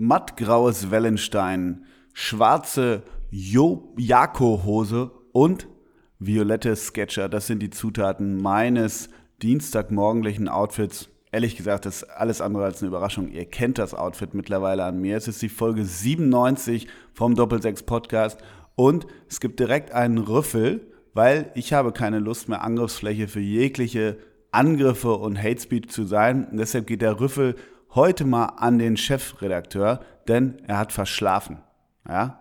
mattgraues Wellenstein, schwarze Jako-Hose und violette Sketcher. Das sind die Zutaten meines dienstagmorgendlichen Outfits. Ehrlich gesagt, das ist alles andere als eine Überraschung. Ihr kennt das Outfit mittlerweile an mir. Es ist die Folge 97 vom Doppelsechs Podcast und es gibt direkt einen Rüffel, weil ich habe keine Lust mehr, Angriffsfläche für jegliche Angriffe und Hate Speech zu sein. Und deshalb geht der Rüffel heute mal an den Chefredakteur, denn er hat verschlafen. Ja?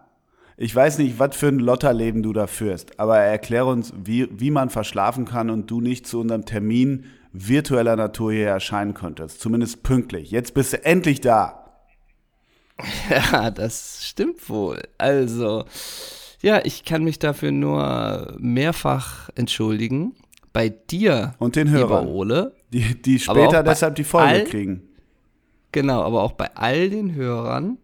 Ich weiß nicht, was für ein Lotterleben du da führst, aber erkläre uns, wie, wie man verschlafen kann und du nicht zu unserem Termin virtueller Natur hier erscheinen konntest. Zumindest pünktlich. Jetzt bist du endlich da. Ja, das stimmt wohl. Also, ja, ich kann mich dafür nur mehrfach entschuldigen. Bei dir, und den Hörern, Ole, die, die später deshalb die Folge kriegen. Genau, aber auch bei all den Hörern.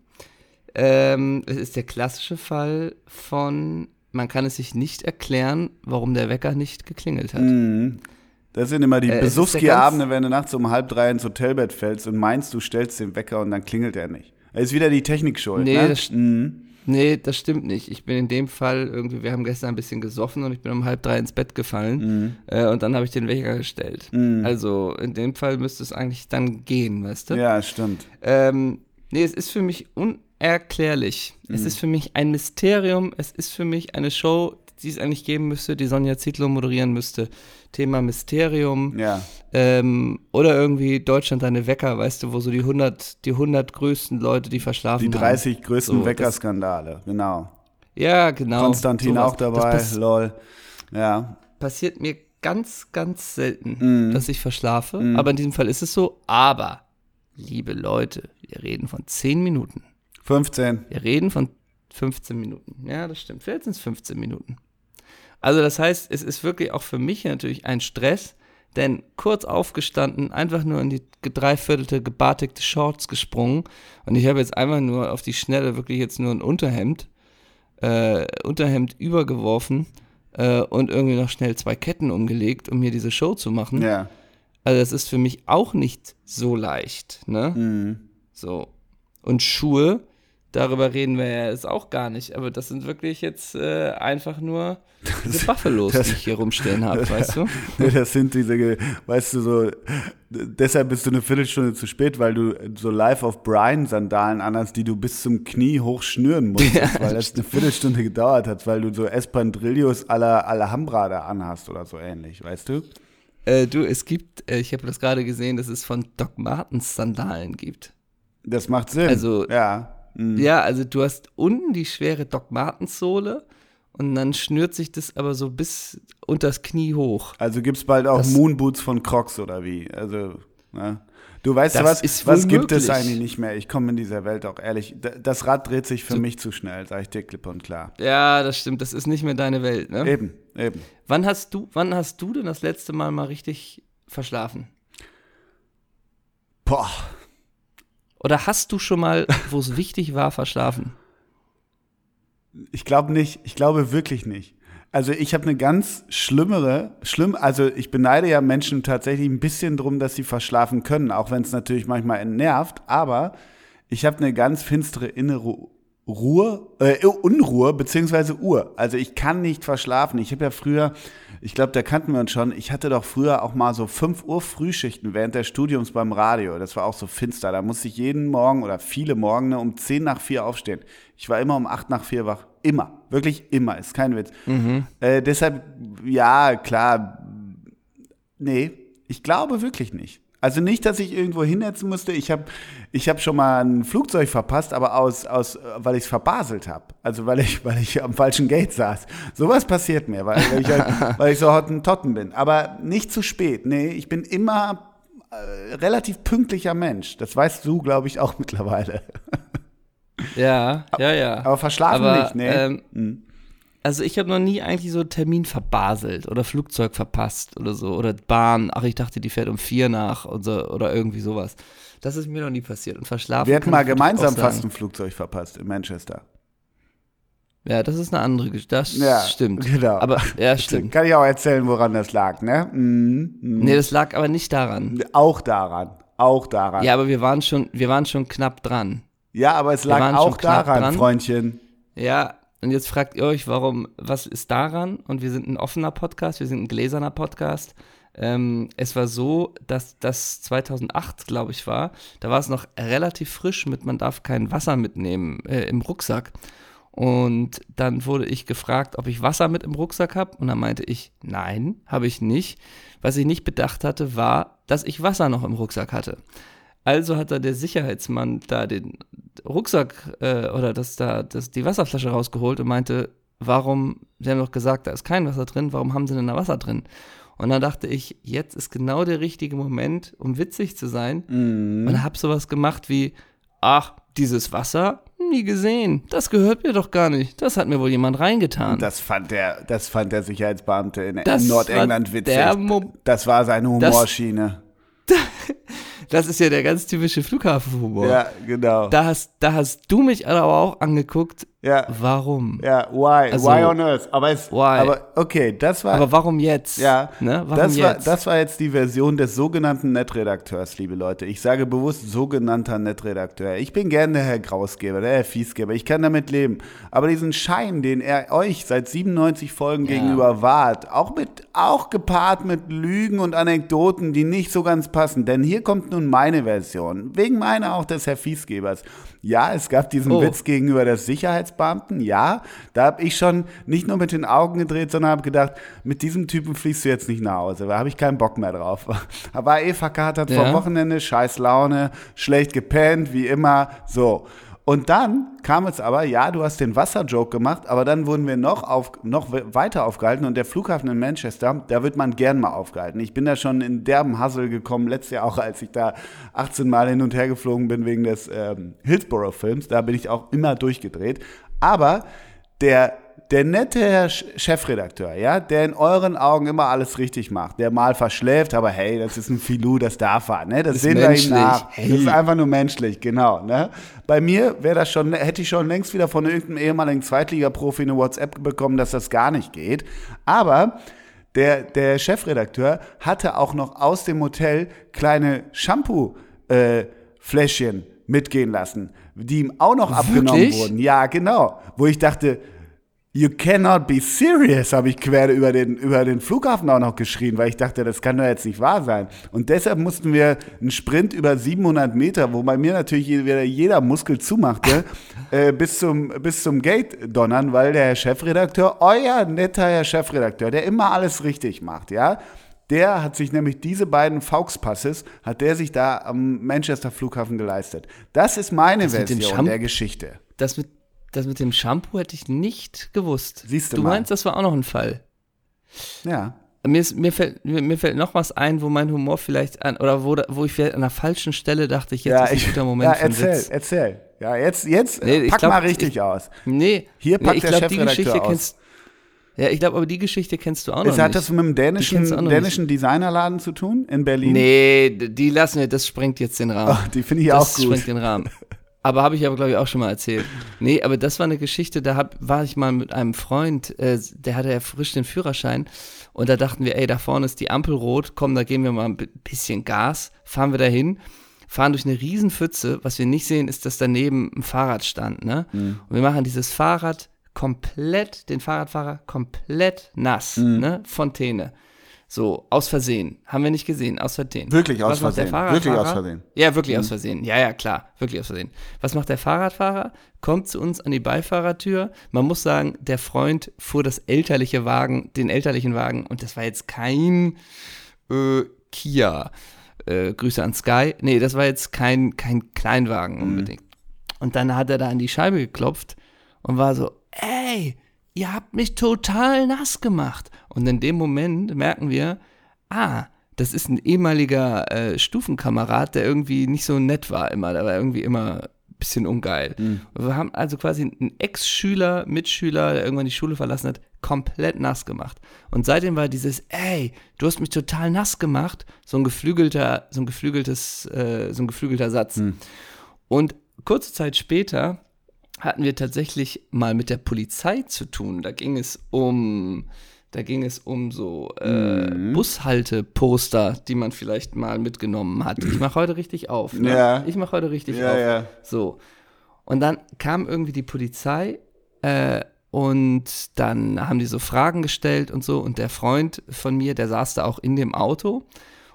Ähm, es ist der klassische Fall von, man kann es sich nicht erklären, warum der Wecker nicht geklingelt hat. Mhm. Das sind immer die äh, Besuchski-Abende, wenn du nachts um halb drei ins Hotelbett fällst und meinst, du stellst den Wecker und dann klingelt er nicht. Das ist wieder die Technik schuld. Nee, ne? das, mhm. Nee, das stimmt nicht. Ich bin in dem Fall irgendwie, wir haben gestern ein bisschen gesoffen und ich bin um halb drei ins Bett gefallen mhm. äh, und dann habe ich den Wecker gestellt. Mhm. Also in dem Fall müsste es eigentlich dann gehen, weißt du? Ja, stimmt. Ähm, nee, es ist für mich unerklärlich. Es mhm. ist für mich ein Mysterium. Es ist für mich eine Show, die es eigentlich geben müsste, die Sonja Zietlow moderieren müsste. Thema Mysterium. Ja. Ähm, oder irgendwie Deutschland deine Wecker, weißt du, wo so die 100, die 100 größten Leute, die verschlafen Die 30 haben. größten so, Weckerskandale, genau. Ja, genau. Konstantin sowas. auch dabei, lol. Ja. Passiert mir ganz, ganz selten, mm. dass ich verschlafe. Mm. Aber in diesem Fall ist es so. Aber, liebe Leute, wir reden von 10 Minuten. 15. Wir reden von 15 Minuten. Ja, das stimmt. Vielleicht sind es 15 Minuten. Also das heißt, es ist wirklich auch für mich natürlich ein Stress, denn kurz aufgestanden, einfach nur in die dreiviertelte gebartigte Shorts gesprungen und ich habe jetzt einfach nur auf die Schnelle wirklich jetzt nur ein Unterhemd, äh, Unterhemd übergeworfen äh, und irgendwie noch schnell zwei Ketten umgelegt, um mir diese Show zu machen. Ja. Also das ist für mich auch nicht so leicht, ne? Mhm. So. Und Schuhe, darüber reden wir ja jetzt auch gar nicht, aber das sind wirklich jetzt äh, einfach nur diese Buffalos, das, die ich hier rumstehen habe, weißt du? Das sind diese, weißt du, so, deshalb bist du eine Viertelstunde zu spät, weil du so Life of Brian Sandalen anhast, die du bis zum Knie hoch schnüren musst, ja, weil das eine Viertelstunde gedauert hat, weil du so Espandrillos alla Alhambra da anhast oder so ähnlich, weißt du? Äh, du, es gibt, äh, ich habe das gerade gesehen, dass es von Doc Martens Sandalen gibt. Das macht Sinn. Also, ja. Mhm. Ja, also du hast unten die schwere Doc Martens Sohle und dann schnürt sich das aber so bis unter das Knie hoch. Also gibt es bald auch das, Moonboots von Crocs oder wie? Also, ne? Du weißt was, was gibt es eigentlich nicht mehr? Ich komme in dieser Welt auch ehrlich. Das Rad dreht sich für so, mich zu schnell, sage ich dir klipp und klar. Ja, das stimmt. Das ist nicht mehr deine Welt, ne? Eben, eben. Wann hast du, wann hast du denn das letzte Mal mal richtig verschlafen? Boah. Oder hast du schon mal, wo es wichtig war, verschlafen? Ich glaube nicht. Ich glaube wirklich nicht. Also ich habe eine ganz schlimmere, schlimm, also ich beneide ja Menschen tatsächlich ein bisschen drum, dass sie verschlafen können, auch wenn es natürlich manchmal nervt, aber ich habe eine ganz finstere innere Ruhe, äh, Unruhe beziehungsweise Uhr. Also ich kann nicht verschlafen. Ich habe ja früher, ich glaube, da kannten wir uns schon, ich hatte doch früher auch mal so 5 Uhr Frühschichten während des Studiums beim Radio. Das war auch so finster. Da musste ich jeden Morgen oder viele Morgen um 10 nach 4 aufstehen. Ich war immer um 8 nach 4 wach. Immer. Wirklich immer. Ist kein Witz. Mhm. Äh, deshalb, ja, klar. Nee, ich glaube wirklich nicht. Also nicht, dass ich irgendwo hinhetzen musste. Ich habe ich hab schon mal ein Flugzeug verpasst, aber aus, aus weil ich es verbaselt habe. Also weil ich, weil ich am falschen Gate saß. Sowas passiert mir, weil, weil ich, halt, weil ich so Hottentotten bin. Aber nicht zu spät. Nee, ich bin immer äh, relativ pünktlicher Mensch. Das weißt du, glaube ich, auch mittlerweile. Ja, ja, ja. Aber verschlafen aber, nicht, nee. Ähm, hm. Also ich habe noch nie eigentlich so einen Termin verbaselt oder Flugzeug verpasst oder so. Oder Bahn, ach, ich dachte, die fährt um vier nach und so, oder irgendwie sowas. Das ist mir noch nie passiert. Und verschlafen. Wir hätten mal gemeinsam fast ein Flugzeug verpasst in Manchester. Ja, das ist eine andere Geschichte. Das ja, stimmt. Genau. Aber ja, stimmt. Kann ich auch erzählen, woran das lag, ne? Mhm. Mhm. Nee, das lag aber nicht daran. Auch daran. Auch daran. Ja, aber wir waren schon, wir waren schon knapp dran. Ja, aber es lag auch daran, dran. Freundchen. Ja, und jetzt fragt ihr euch, warum, was ist daran? Und wir sind ein offener Podcast, wir sind ein gläserner Podcast. Ähm, es war so, dass das 2008, glaube ich, war. Da war es noch relativ frisch mit, man darf kein Wasser mitnehmen äh, im Rucksack. Und dann wurde ich gefragt, ob ich Wasser mit im Rucksack habe. Und dann meinte ich, nein, habe ich nicht. Was ich nicht bedacht hatte, war, dass ich Wasser noch im Rucksack hatte. Also hat da der Sicherheitsmann da den Rucksack äh, oder das da das, die Wasserflasche rausgeholt und meinte, warum, sie haben doch gesagt, da ist kein Wasser drin, warum haben sie denn da Wasser drin? Und dann dachte ich, jetzt ist genau der richtige Moment, um witzig zu sein. Und habe sowas gemacht wie, ach, dieses Wasser, nie gesehen. Das gehört mir doch gar nicht. Das hat mir wohl jemand reingetan. Das fand der, das fand der Sicherheitsbeamte in, Das Nordengland witzig. das war seine Humorschiene. Das ist ja der ganz typische Flughafenhumor. Ja, genau. Da, hast, da hast du mich aber auch angeguckt. Ja, Warum? ja, why? Also- why on earth? Aber, es, Why? aber okay, das war, Aber warum jetzt? ja, Ne? Warum das, war, jetzt? das war jetzt die Version des sogenannten Netredakteurs, liebe Leute. Ich sage bewusst sogenannter Netredakteur. Ich bin gerne der Herr Grausgeber, der Herr Fiesgeber. Ich kann damit leben. Aber diesen Schein, den er euch seit 97 Folgen Ja. gegenüber wahrt, auch mit, auch gepaart mit Lügen und Anekdoten, die nicht so ganz passen. Denn hier kommt nun meine Version. Wegen meiner auch des Herr Fiesgebers. Ja, es gab diesen Oh. Witz gegenüber des Sicherheitsbeamten. Ja, da habe ich schon nicht nur mit den Augen gedreht, sondern habe gedacht, mit diesem Typen fliegst du jetzt nicht nach Hause. Da habe ich keinen Bock mehr drauf. Aber eh verkatert Ja. vom Wochenende, scheiß Laune, schlecht gepennt, wie immer. So. Und dann kam es aber, ja, du hast den Wasserjoke gemacht, aber dann wurden wir noch, auf, noch we- weiter aufgehalten und der Flughafen in Manchester, da wird man gern mal aufgehalten. Ich bin da schon in derben Hassel gekommen, letztes Jahr auch, als ich da 18 Mal hin und her geflogen bin wegen des ähm, Hillsborough-Films, da bin ich auch immer durchgedreht. Aber der, der nette Herr Chefredakteur, ja, der in euren Augen immer alles richtig macht, der mal verschläft, aber hey, das ist ein Filou, das darf er, ne? Das Ist sehen wir ihm menschlich. nach. Hey. Das ist einfach nur menschlich, genau, ne? Bei mir wäre das schon, hätte ich schon längst wieder von irgendeinem ehemaligen Zweitligaprofi eine WhatsApp bekommen, dass das gar nicht geht. Aber der, der Chefredakteur hatte auch noch aus dem Hotel kleine Shampoo-Fläschchen mitgehen lassen, die ihm auch noch abgenommen Wirklich? wurden. Ja, genau. Wo ich dachte, You cannot be serious, habe ich quer über den, über den Flughafen auch noch geschrien, weil ich dachte, das kann doch jetzt nicht wahr sein. Und deshalb mussten wir einen Sprint über 700 Meter, wo bei mir natürlich jeder, jeder Muskel zumachte, äh, bis, zum, bis zum Gate donnern, weil der Herr Chefredakteur, euer netter Herr Chefredakteur, der immer alles richtig macht, ja, der hat sich nämlich diese beiden Fauxpasses, hat der sich da am Manchester Flughafen geleistet. Das ist meine dem Version der Geschichte. Das mit, das mit dem Shampoo hätte ich nicht gewusst. Siehst du Du mal. meinst, das war auch noch ein Fall. Ja. Mir, ist, mir, fällt, mir, mir fällt noch was ein, wo mein Humor vielleicht an, oder wo, wo ich vielleicht an der falschen Stelle dachte, ich jetzt ist ein guter Moment ja, erzähl, Witz. erzähl. Ja, jetzt, jetzt Nee, ich pack glaub, mal richtig ich- aus. Nee, Hier nee, packt ich der glaube, die Geschichte aus. kennst Ja, ich glaube, aber die Geschichte kennst du auch noch Es hat nicht. das mit dem kennst dänischen, dänischen Designerladen zu tun in Berlin? Nee, die lassen wir, das sprengt jetzt den Rahmen. Ach, die finde ich das auch gut. sprengt den Rahmen. Aber habe ich aber, glaube ich, auch schon mal erzählt. Nee, aber das war eine Geschichte, da hab, war ich mal mit einem Freund, äh, der hatte ja frisch den Führerschein und da dachten wir, ey, da vorne ist die Ampel rot, komm, da geben wir mal ein bi- bisschen Gas, fahren wir dahin, fahren durch eine Riesenpfütze, was wir nicht sehen, ist, dass daneben ein Fahrrad stand, ne? Mhm. Und wir machen dieses Fahrrad komplett, den Fahrradfahrer komplett nass, Mhm. ne? Fontäne. So, aus Versehen. Haben wir nicht gesehen, aus Versehen. Wirklich aus Was Versehen. Wirklich aus Versehen. Mhm. Ja, wirklich aus Versehen. Ja, ja, klar. Wirklich aus Versehen. Was macht der Fahrradfahrer? Kommt zu uns an die Beifahrertür. Man muss sagen, der Freund fuhr das elterliche Wagen, den elterlichen Wagen, und das war jetzt kein äh, Kia. Äh, Grüße an Sky. Nee, das war jetzt kein, kein Kleinwagen unbedingt. Und dann hat er da an die Scheibe geklopft und war so, ey, ihr habt mich total nass gemacht. Und in dem Moment merken wir, ah, das ist ein ehemaliger äh, Stufenkamerad, der irgendwie nicht so nett war immer. Der war irgendwie immer ein bisschen ungeil. Und wir haben also quasi einen Ex-Schüler, Mitschüler, der irgendwann die Schule verlassen hat, komplett nass gemacht. Und seitdem war dieses, ey, du hast mich total nass gemacht, so ein geflügelter, so ein geflügeltes, äh, so ein geflügelter Satz. Und kurze Zeit später hatten wir tatsächlich mal mit der Polizei zu tun. Da ging es um, da ging es um so äh, Bushalteposter, die man vielleicht mal mitgenommen hat. Ich mache heute richtig auf. Ne? Ja. Ich mache heute richtig Ja, auf. ja. So. Und dann kam irgendwie die Polizei äh, und dann haben die so Fragen gestellt und so. Und der Freund von mir, der saß da auch in dem Auto.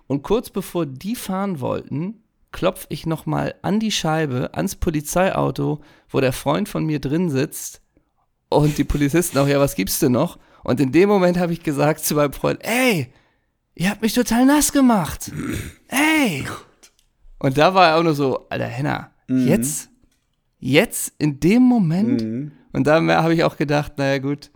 Und kurz bevor die fahren wollten, klopfe ich nochmal an die Scheibe, ans Polizeiauto, wo der Freund von mir drin sitzt. Und die Polizisten auch, ja, was gibst du noch? Und in dem Moment habe ich gesagt zu meinem Freund, ey, ihr habt mich total nass gemacht. Ey. Und da war er auch nur so, alter Henna, Mhm. jetzt, jetzt, in dem Moment. Und da habe ich auch gedacht, naja gut,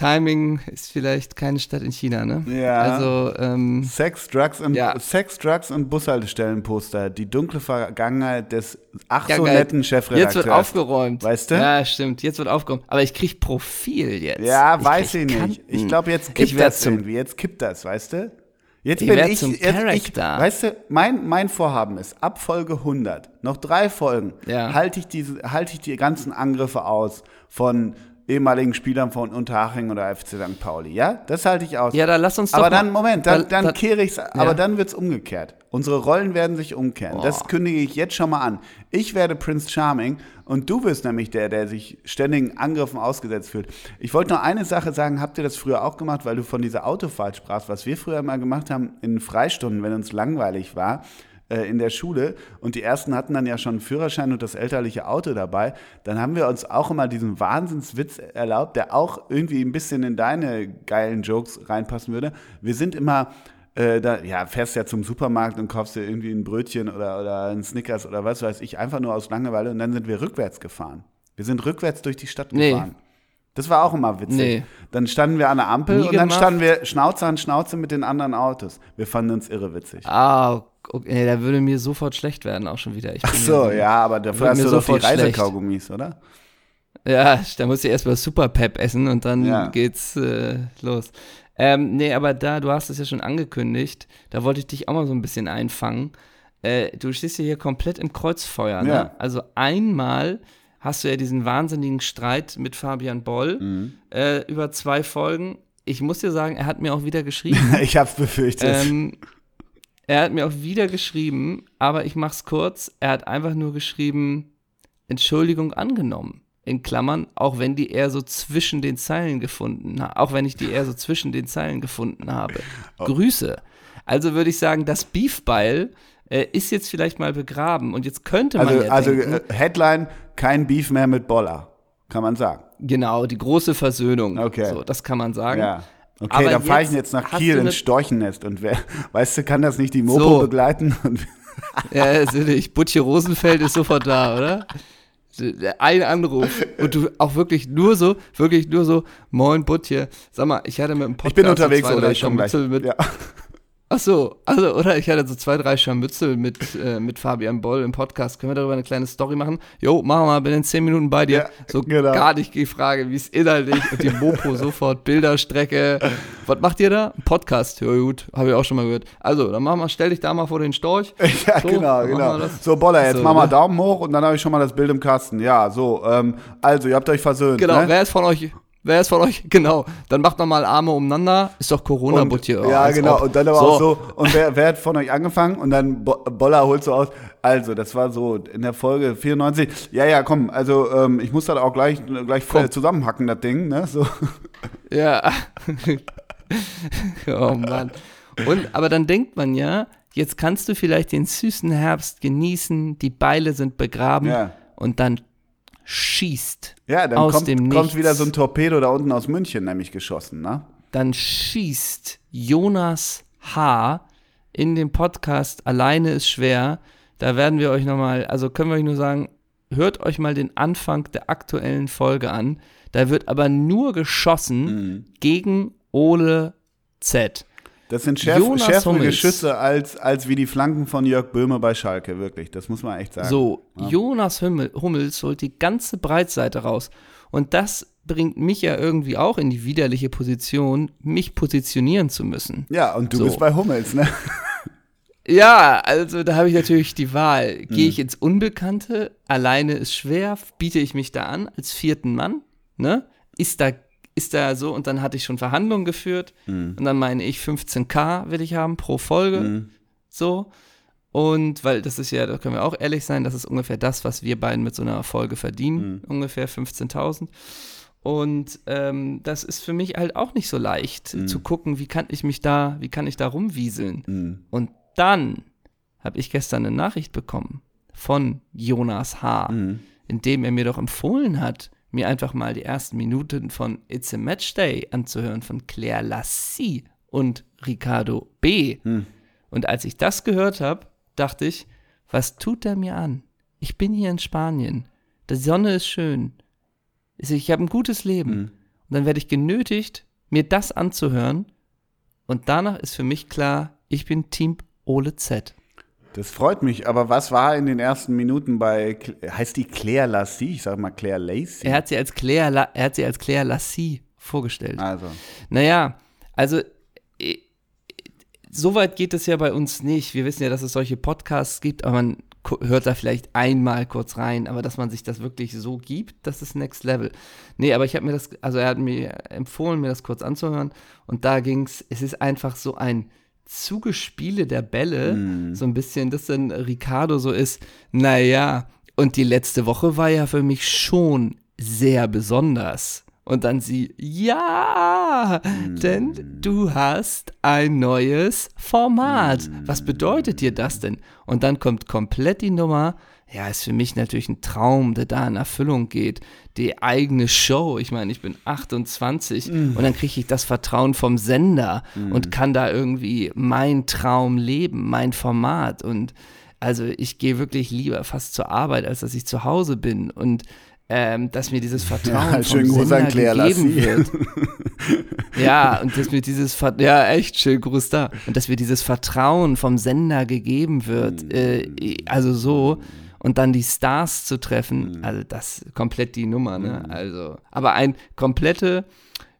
Timing ist vielleicht keine Stadt in China, ne? Ja. Also, ähm, Sex, Drugs und Ja. Sex, Drugs und Bushaltestellenposter. Die dunkle Vergangenheit des ach so netten Chefredakteurs. Jetzt wird aufgeräumt. Weißt du? Ja, stimmt. Jetzt wird aufgeräumt. Aber ich krieg Profil jetzt. Ja, ich weiß ich nicht. Kanten. Ich glaube, jetzt kippt das irgendwie. Jetzt kippt das, weißt du? Jetzt Ich bin ich, zum jetzt ich, weißt du, mein, mein Vorhaben ist, ab Folge 100, noch drei Folgen, Ja. halte ich, diese, halte ich die ganzen Angriffe aus von ehemaligen Spielern von Unterhaching oder FC St. Pauli, ja? Das halte ich aus. Ja, da lass uns doch aber dann, Moment, dann, da- dann da- kehre ich es, aber dann wird es umgekehrt. Unsere Rollen werden sich umkehren. Das kündige ich jetzt schon mal an. Ich werde Prince Charming und du wirst nämlich der, der sich ständigen Angriffen ausgesetzt fühlt. Ich wollte noch eine Sache sagen, habt ihr das früher auch gemacht, weil du von dieser Autofahrt sprachst, was wir früher mal gemacht haben in Freistunden, wenn uns langweilig war äh, in der Schule und die ersten hatten dann ja schon einen Führerschein und das elterliche Auto dabei, dann haben wir uns auch immer diesen Wahnsinnswitz erlaubt, der auch irgendwie ein bisschen in deine geilen Jokes reinpassen würde. Wir sind immer äh, da, ja, fährst ja zum Supermarkt und kaufst dir irgendwie ein Brötchen oder, oder ein Snickers oder was weiß ich, einfach nur aus Langeweile und dann sind wir rückwärts gefahren. Wir sind rückwärts durch die Stadt Nee. gefahren. Das war auch immer witzig. Nee. Dann standen wir an der Ampel Nie und dann gemacht. standen wir Schnauze an Schnauze mit den anderen Autos. Wir fanden uns irre witzig. Ah, okay, nee, da würde mir sofort schlecht werden, auch schon wieder. Ich Ach so, ja, aber dafür hast mir du doch die. Reisekaugummis, oder? Ja, da muss ich erstmal Superpep essen und dann Ja. geht's äh, los. Ähm, nee, aber da, du hast es ja schon angekündigt, da wollte ich dich auch mal so ein bisschen einfangen. Äh, du stehst ja hier komplett im Kreuzfeuer, ne? Ja. Also einmal hast du ja diesen wahnsinnigen Streit mit Fabian Boll Mhm. äh, über zwei Folgen. Ich muss dir sagen, er hat mir auch wieder geschrieben. Ich hab's befürchtet. Ähm, er hat mir auch wieder geschrieben, aber ich mach's kurz. Er hat einfach nur geschrieben, Entschuldigung angenommen. In Klammern, auch wenn die eher so zwischen den Zeilen gefunden auch wenn ich die eher so zwischen den Zeilen gefunden habe. Oh. Grüße. Also würde ich sagen, das Beefbeil äh, ist jetzt vielleicht mal begraben und jetzt könnte man also ja also denken, äh, Headline, kein Beef mehr mit Boller. Kann man sagen. genau, die große Versöhnung. Okay. So, das kann man sagen. Ja. Okay, Aber dann fahre ich jetzt nach Kiel ins ne- Storchennest und wer, weißt du, kann das nicht die Mopo So. begleiten? Ja, natürlich. Butche Rosenfeld ist sofort da, oder? Ein Anruf und du auch wirklich nur so, wirklich nur so, moin Butche. Sag mal, ich hatte mit dem Podcast ich bin unterwegs, so zwei, oder? Ich komme gleich. Mit, Ja. Ach so, also, oder? Ich hatte so zwei, drei Scharmützel mit, äh, mit Fabian Boll im Podcast. Können wir darüber eine kleine Story machen? Jo, machen wir mal, bin in zehn Minuten bei dir. Ja, so genau. gar nicht die Frage, wie es inhaltlich und die Mopo sofort, Bilderstrecke. Was macht ihr da? Podcast. Ja, gut, habe ich auch schon mal gehört. Also, dann machen wir, stell dich da mal vor den Storch. Ja, So, genau, machen genau. wir. So, Boller, jetzt So, mach mal ne? Daumen hoch und dann habe ich schon mal das Bild im Kasten. Ja, so, ähm, also, ihr habt euch versöhnt. Genau, ne? wer ist von euch, wer ist von euch, genau, dann macht nochmal Arme umeinander, ist doch corona Und, butche ja, genau. Und dann aber auch so. so. Und wer, wer hat von euch angefangen? Und dann Bo Boller holt so aus. Also, das war so in der Folge 94. Ja, ja, komm. Also, ähm, ich muss das auch gleich, gleich Komm. äh, zusammenhacken, das Ding. Ne? So. Ja. oh Mann. Und, aber dann denkt man ja, jetzt kannst du vielleicht den süßen Herbst genießen, die Beile sind begraben Ja. und dann schießt Ja, dann aus kommt, dem kommt wieder so ein Torpedo da unten aus München nämlich geschossen. Ne? dann schießt Jonas H. in dem Podcast Alleine ist schwer. Da werden wir euch nochmal, also können wir euch nur sagen, hört euch mal den Anfang der aktuellen Folge an. Da wird aber nur geschossen Mhm. gegen Ole Z. Das sind schärf, Jonas schärfere Hummels. Geschütze als, als wie die Flanken von Jörg Böhme bei Schalke, wirklich. Das muss man echt sagen. So, Jonas Hummel, Hummels holt die ganze Breitseite raus. Und das bringt mich ja irgendwie auch in die widerliche Position, mich positionieren zu müssen. Ja, und du So. bist bei Hummels, ne? Ja, also da habe ich natürlich die Wahl. Gehe ich ins Unbekannte, alleine ist schwer, biete ich mich da an als vierten Mann, ne? Ist da, ist da so, und dann hatte ich schon Verhandlungen geführt Hm. und dann meine ich 15k will ich haben pro Folge, so. Und weil das ist ja, da können wir auch ehrlich sein, das ist ungefähr das, was wir beiden mit so einer Folge verdienen, Mhm. ungefähr 15.000. Und ähm, das ist für mich halt auch nicht so leicht Mhm. zu gucken, wie kann ich mich da, wie kann ich da rumwieseln. Mhm. Und dann habe ich gestern eine Nachricht bekommen von Jonas H., Mhm. in dem er mir doch empfohlen hat, mir einfach mal die ersten Minuten von It's a Match Day anzuhören von Claire Lassie und Ricardo B. Hm. Und als ich das gehört habe, dachte ich, was tut er mir an? Ich bin hier in Spanien. Die Sonne ist schön. Ich ich habe ein gutes Leben. Mhm. Und dann werde ich genötigt, mir das anzuhören. Und danach ist für mich klar, ich bin Team Ole Z. Das freut mich, aber was war in den ersten Minuten bei, heißt die Claire Lassie? Ich sag mal Claire Lacey. Er hat sie als Claire, La er hat sie als Claire Lassie vorgestellt. also, Naja, also so weit geht es ja bei uns nicht. Wir wissen ja, dass es solche Podcasts gibt, aber man hört da vielleicht einmal kurz rein, aber dass man sich das wirklich so gibt, das ist Next Level. Nee, aber ich habe mir das, also er hat mir empfohlen, mir das kurz anzuhören und da ging's, es ist einfach so ein Zugespiele der Bälle, so ein bisschen, dass dann Ricardo so ist, naja, und die letzte Woche war ja für mich schon sehr besonders. Und dann sie, ja, denn du hast ein neues Format. Was bedeutet dir das denn? Und dann kommt komplett die Nummer. Ja, ist für mich natürlich ein Traum, der da in Erfüllung geht. Die eigene Show. Ich meine, ich bin 28 und dann kriege ich das Vertrauen vom Sender und kann da irgendwie mein Traum leben, mein Format. Und also ich gehe wirklich lieber fast zur Arbeit, als dass ich zu Hause bin. Und ähm, dass mir dieses Vertrauen Ja, vom Gruß an Sender Claire gegeben Lassie. wird. Ja, und dass mir dieses Ver ja echt schön Gruß da und dass mir dieses Vertrauen vom Sender gegeben wird, äh, also so und dann die Stars zu treffen, also das komplett die Nummer, ne? Also, aber ein komplette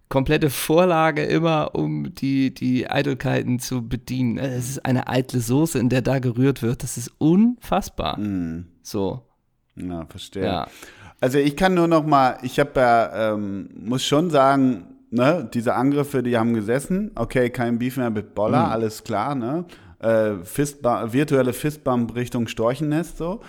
komplette Vorlage immer, um die, die Eitelkeiten zu bedienen. Also Es ist eine eitle Soße, in der da gerührt wird. Das ist unfassbar. So, ja, verstehe. ja. Also ich kann nur noch mal, ich habe ja, ähm, muss schon sagen, ne, diese Angriffe, die haben gesessen. Okay, kein Beef mehr mit Boller, Mhm. alles klar, ne? Äh, Fistbump, virtuelle Fistbump Richtung Storchennest so.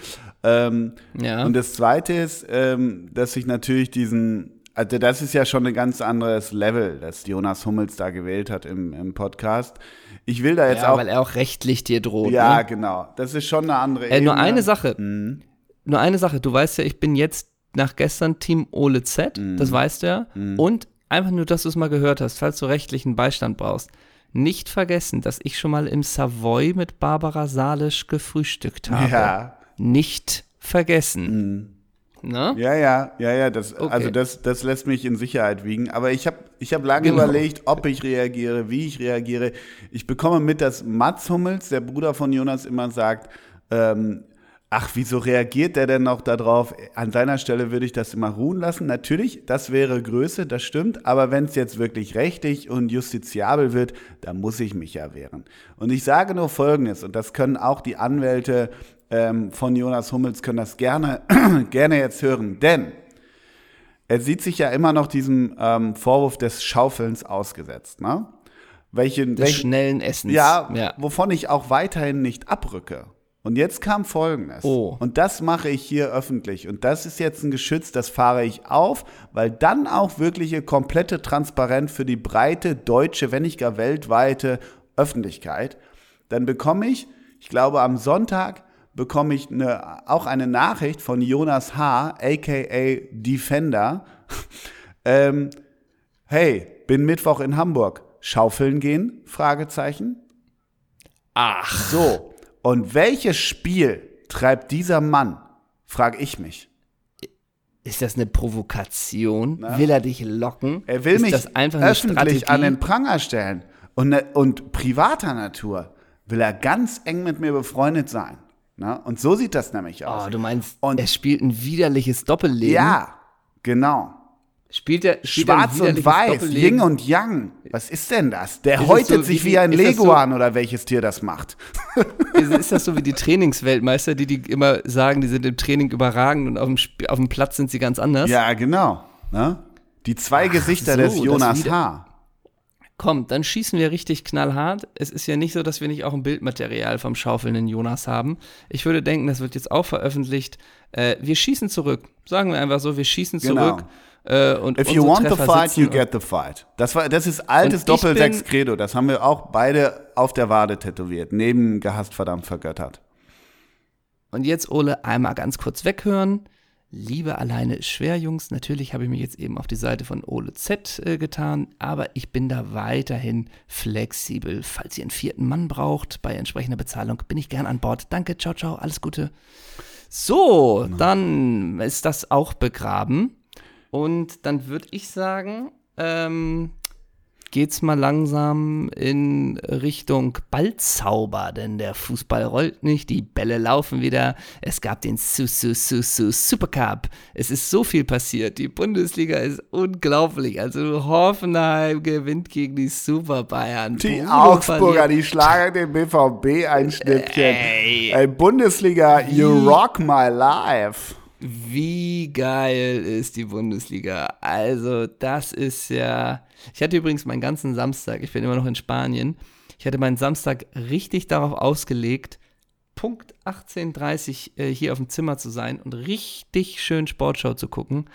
Ähm, Ja. Und das Zweite ist, ähm, dass ich natürlich diesen, also das ist ja schon ein ganz anderes Level, das Jonas Hummels da gewählt hat im, im Podcast. Ich will da jetzt ja, auch, weil er auch rechtlich dir droht. ja, ne? genau, das ist schon eine andere Äh, nur Ebene. eine Sache. Mhm. Nur eine Sache. Du weißt ja, ich bin jetzt nach gestern Team Ole Z. Mhm. Das weißt du ja. Und einfach nur, dass du es mal gehört hast, falls du rechtlichen Beistand brauchst. Nicht vergessen, dass ich schon mal im Savoy mit Barbara Salisch gefrühstückt habe. Ja. Nicht vergessen. Ne? Ja, ja, ja, ja, das, Okay. also das, das lässt mich in Sicherheit wiegen. Aber ich habe ich hab lange Genau. überlegt, ob ich reagiere, wie ich reagiere. Ich bekomme mit, dass Mats Hummels, der Bruder von Jonas, immer sagt, ähm, ach, wieso reagiert der denn noch darauf? An seiner Stelle würde ich das immer ruhen lassen. Natürlich, das wäre Größe, das stimmt. Aber wenn es jetzt wirklich rechtlich und justiziabel wird, dann muss ich mich ja wehren. Und ich sage nur Folgendes, und das können auch die Anwälte ähm, von Jonas Hummels, können das gerne, gerne jetzt hören. Denn er sieht sich ja immer noch diesem ähm, Vorwurf des Schaufelns ausgesetzt. Ne? Welchen, Des welchen, schnellen Essens. ja, ja. wovon ich auch weiterhin nicht abrücke. Und jetzt kam Folgendes. Oh. Und das mache ich hier öffentlich. Und das ist jetzt ein Geschütz, das fahre ich auf, weil dann auch wirkliche komplette Transparenz für die breite deutsche, wenn nicht gar weltweite Öffentlichkeit. Dann bekomme ich, ich glaube am Sonntag, bekomme ich eine, auch eine Nachricht von Jonas H., aka Defender. ähm, hey, bin Mittwoch in Hamburg. Schaufeln gehen? Fragezeichen. Ach, So, und welches Spiel treibt dieser Mann, frage ich mich. ist das eine Provokation? Will er dich locken? Er will ist mich öffentlich an den Pranger stellen. Und, ne- und privater Natur will er ganz eng mit mir befreundet sein. Ne? Und so sieht das nämlich aus. Oh, du meinst, Und- er spielt ein widerliches Doppelleben? ja, genau. Spielt er, spielt Schwarz und weiß? Yin und Yang. Was ist denn das? Der Ist häutet so sich wie- wie ein das so- Leguan oder welches Tier das macht. Ist, ist das so wie die Trainingsweltmeister, die, die immer sagen, die sind im Training überragend und auf dem, Sp auf dem Platz sind sie ganz anders? Ja, genau. Ne? Die zwei Gesichter so, des Jonas H. komm, dann schießen wir richtig knallhart. Es ist ja nicht so, dass wir nicht auch ein Bildmaterial vom schaufelnden Jonas haben. Ich würde denken, das wird jetzt auch veröffentlicht. Äh, wir schießen zurück. Sagen wir einfach so, wir schießen Genau. Äh, und If you want the Treffer fight, sitzen you get the fight. Das, war, das ist altes Doppel-Sechs-Credo. Das haben wir auch beide auf der Wade tätowiert. Neben gehasst, verdammt, vergöttert. Und jetzt, Ole, einmal ganz kurz weghören. Liebe alleine ist schwer, Jungs. Natürlich habe ich mich jetzt eben auf die Seite von Ole Z äh, getan, aber ich bin da weiterhin flexibel. Falls ihr einen vierten Mann braucht, bei entsprechender Bezahlung, bin ich gern an Bord. Danke, ciao, ciao, alles Gute. So, dann ist das auch begraben. Und dann würde ich sagen, ähm, geht's mal langsam in Richtung Ballzauber, denn der Fußball rollt nicht, die Bälle laufen wieder. Es gab den Su Su Su Su Supercup. Es ist so viel passiert. Die Bundesliga ist unglaublich. Also Hoffenheim gewinnt gegen die Super Bayern. Die Bruno Augsburger, verliert. die schlagen den BVB ein Schnippchen. Ey. Ey, Bundesliga, you rock my life. Wie geil ist die Bundesliga? Also, das ist ja. Ich hatte übrigens meinen ganzen Samstag, ich bin immer noch in Spanien, ich hatte meinen Samstag richtig darauf ausgelegt, Punkt 18.30 äh, hier auf dem Zimmer zu sein und richtig schön Sportschau zu gucken.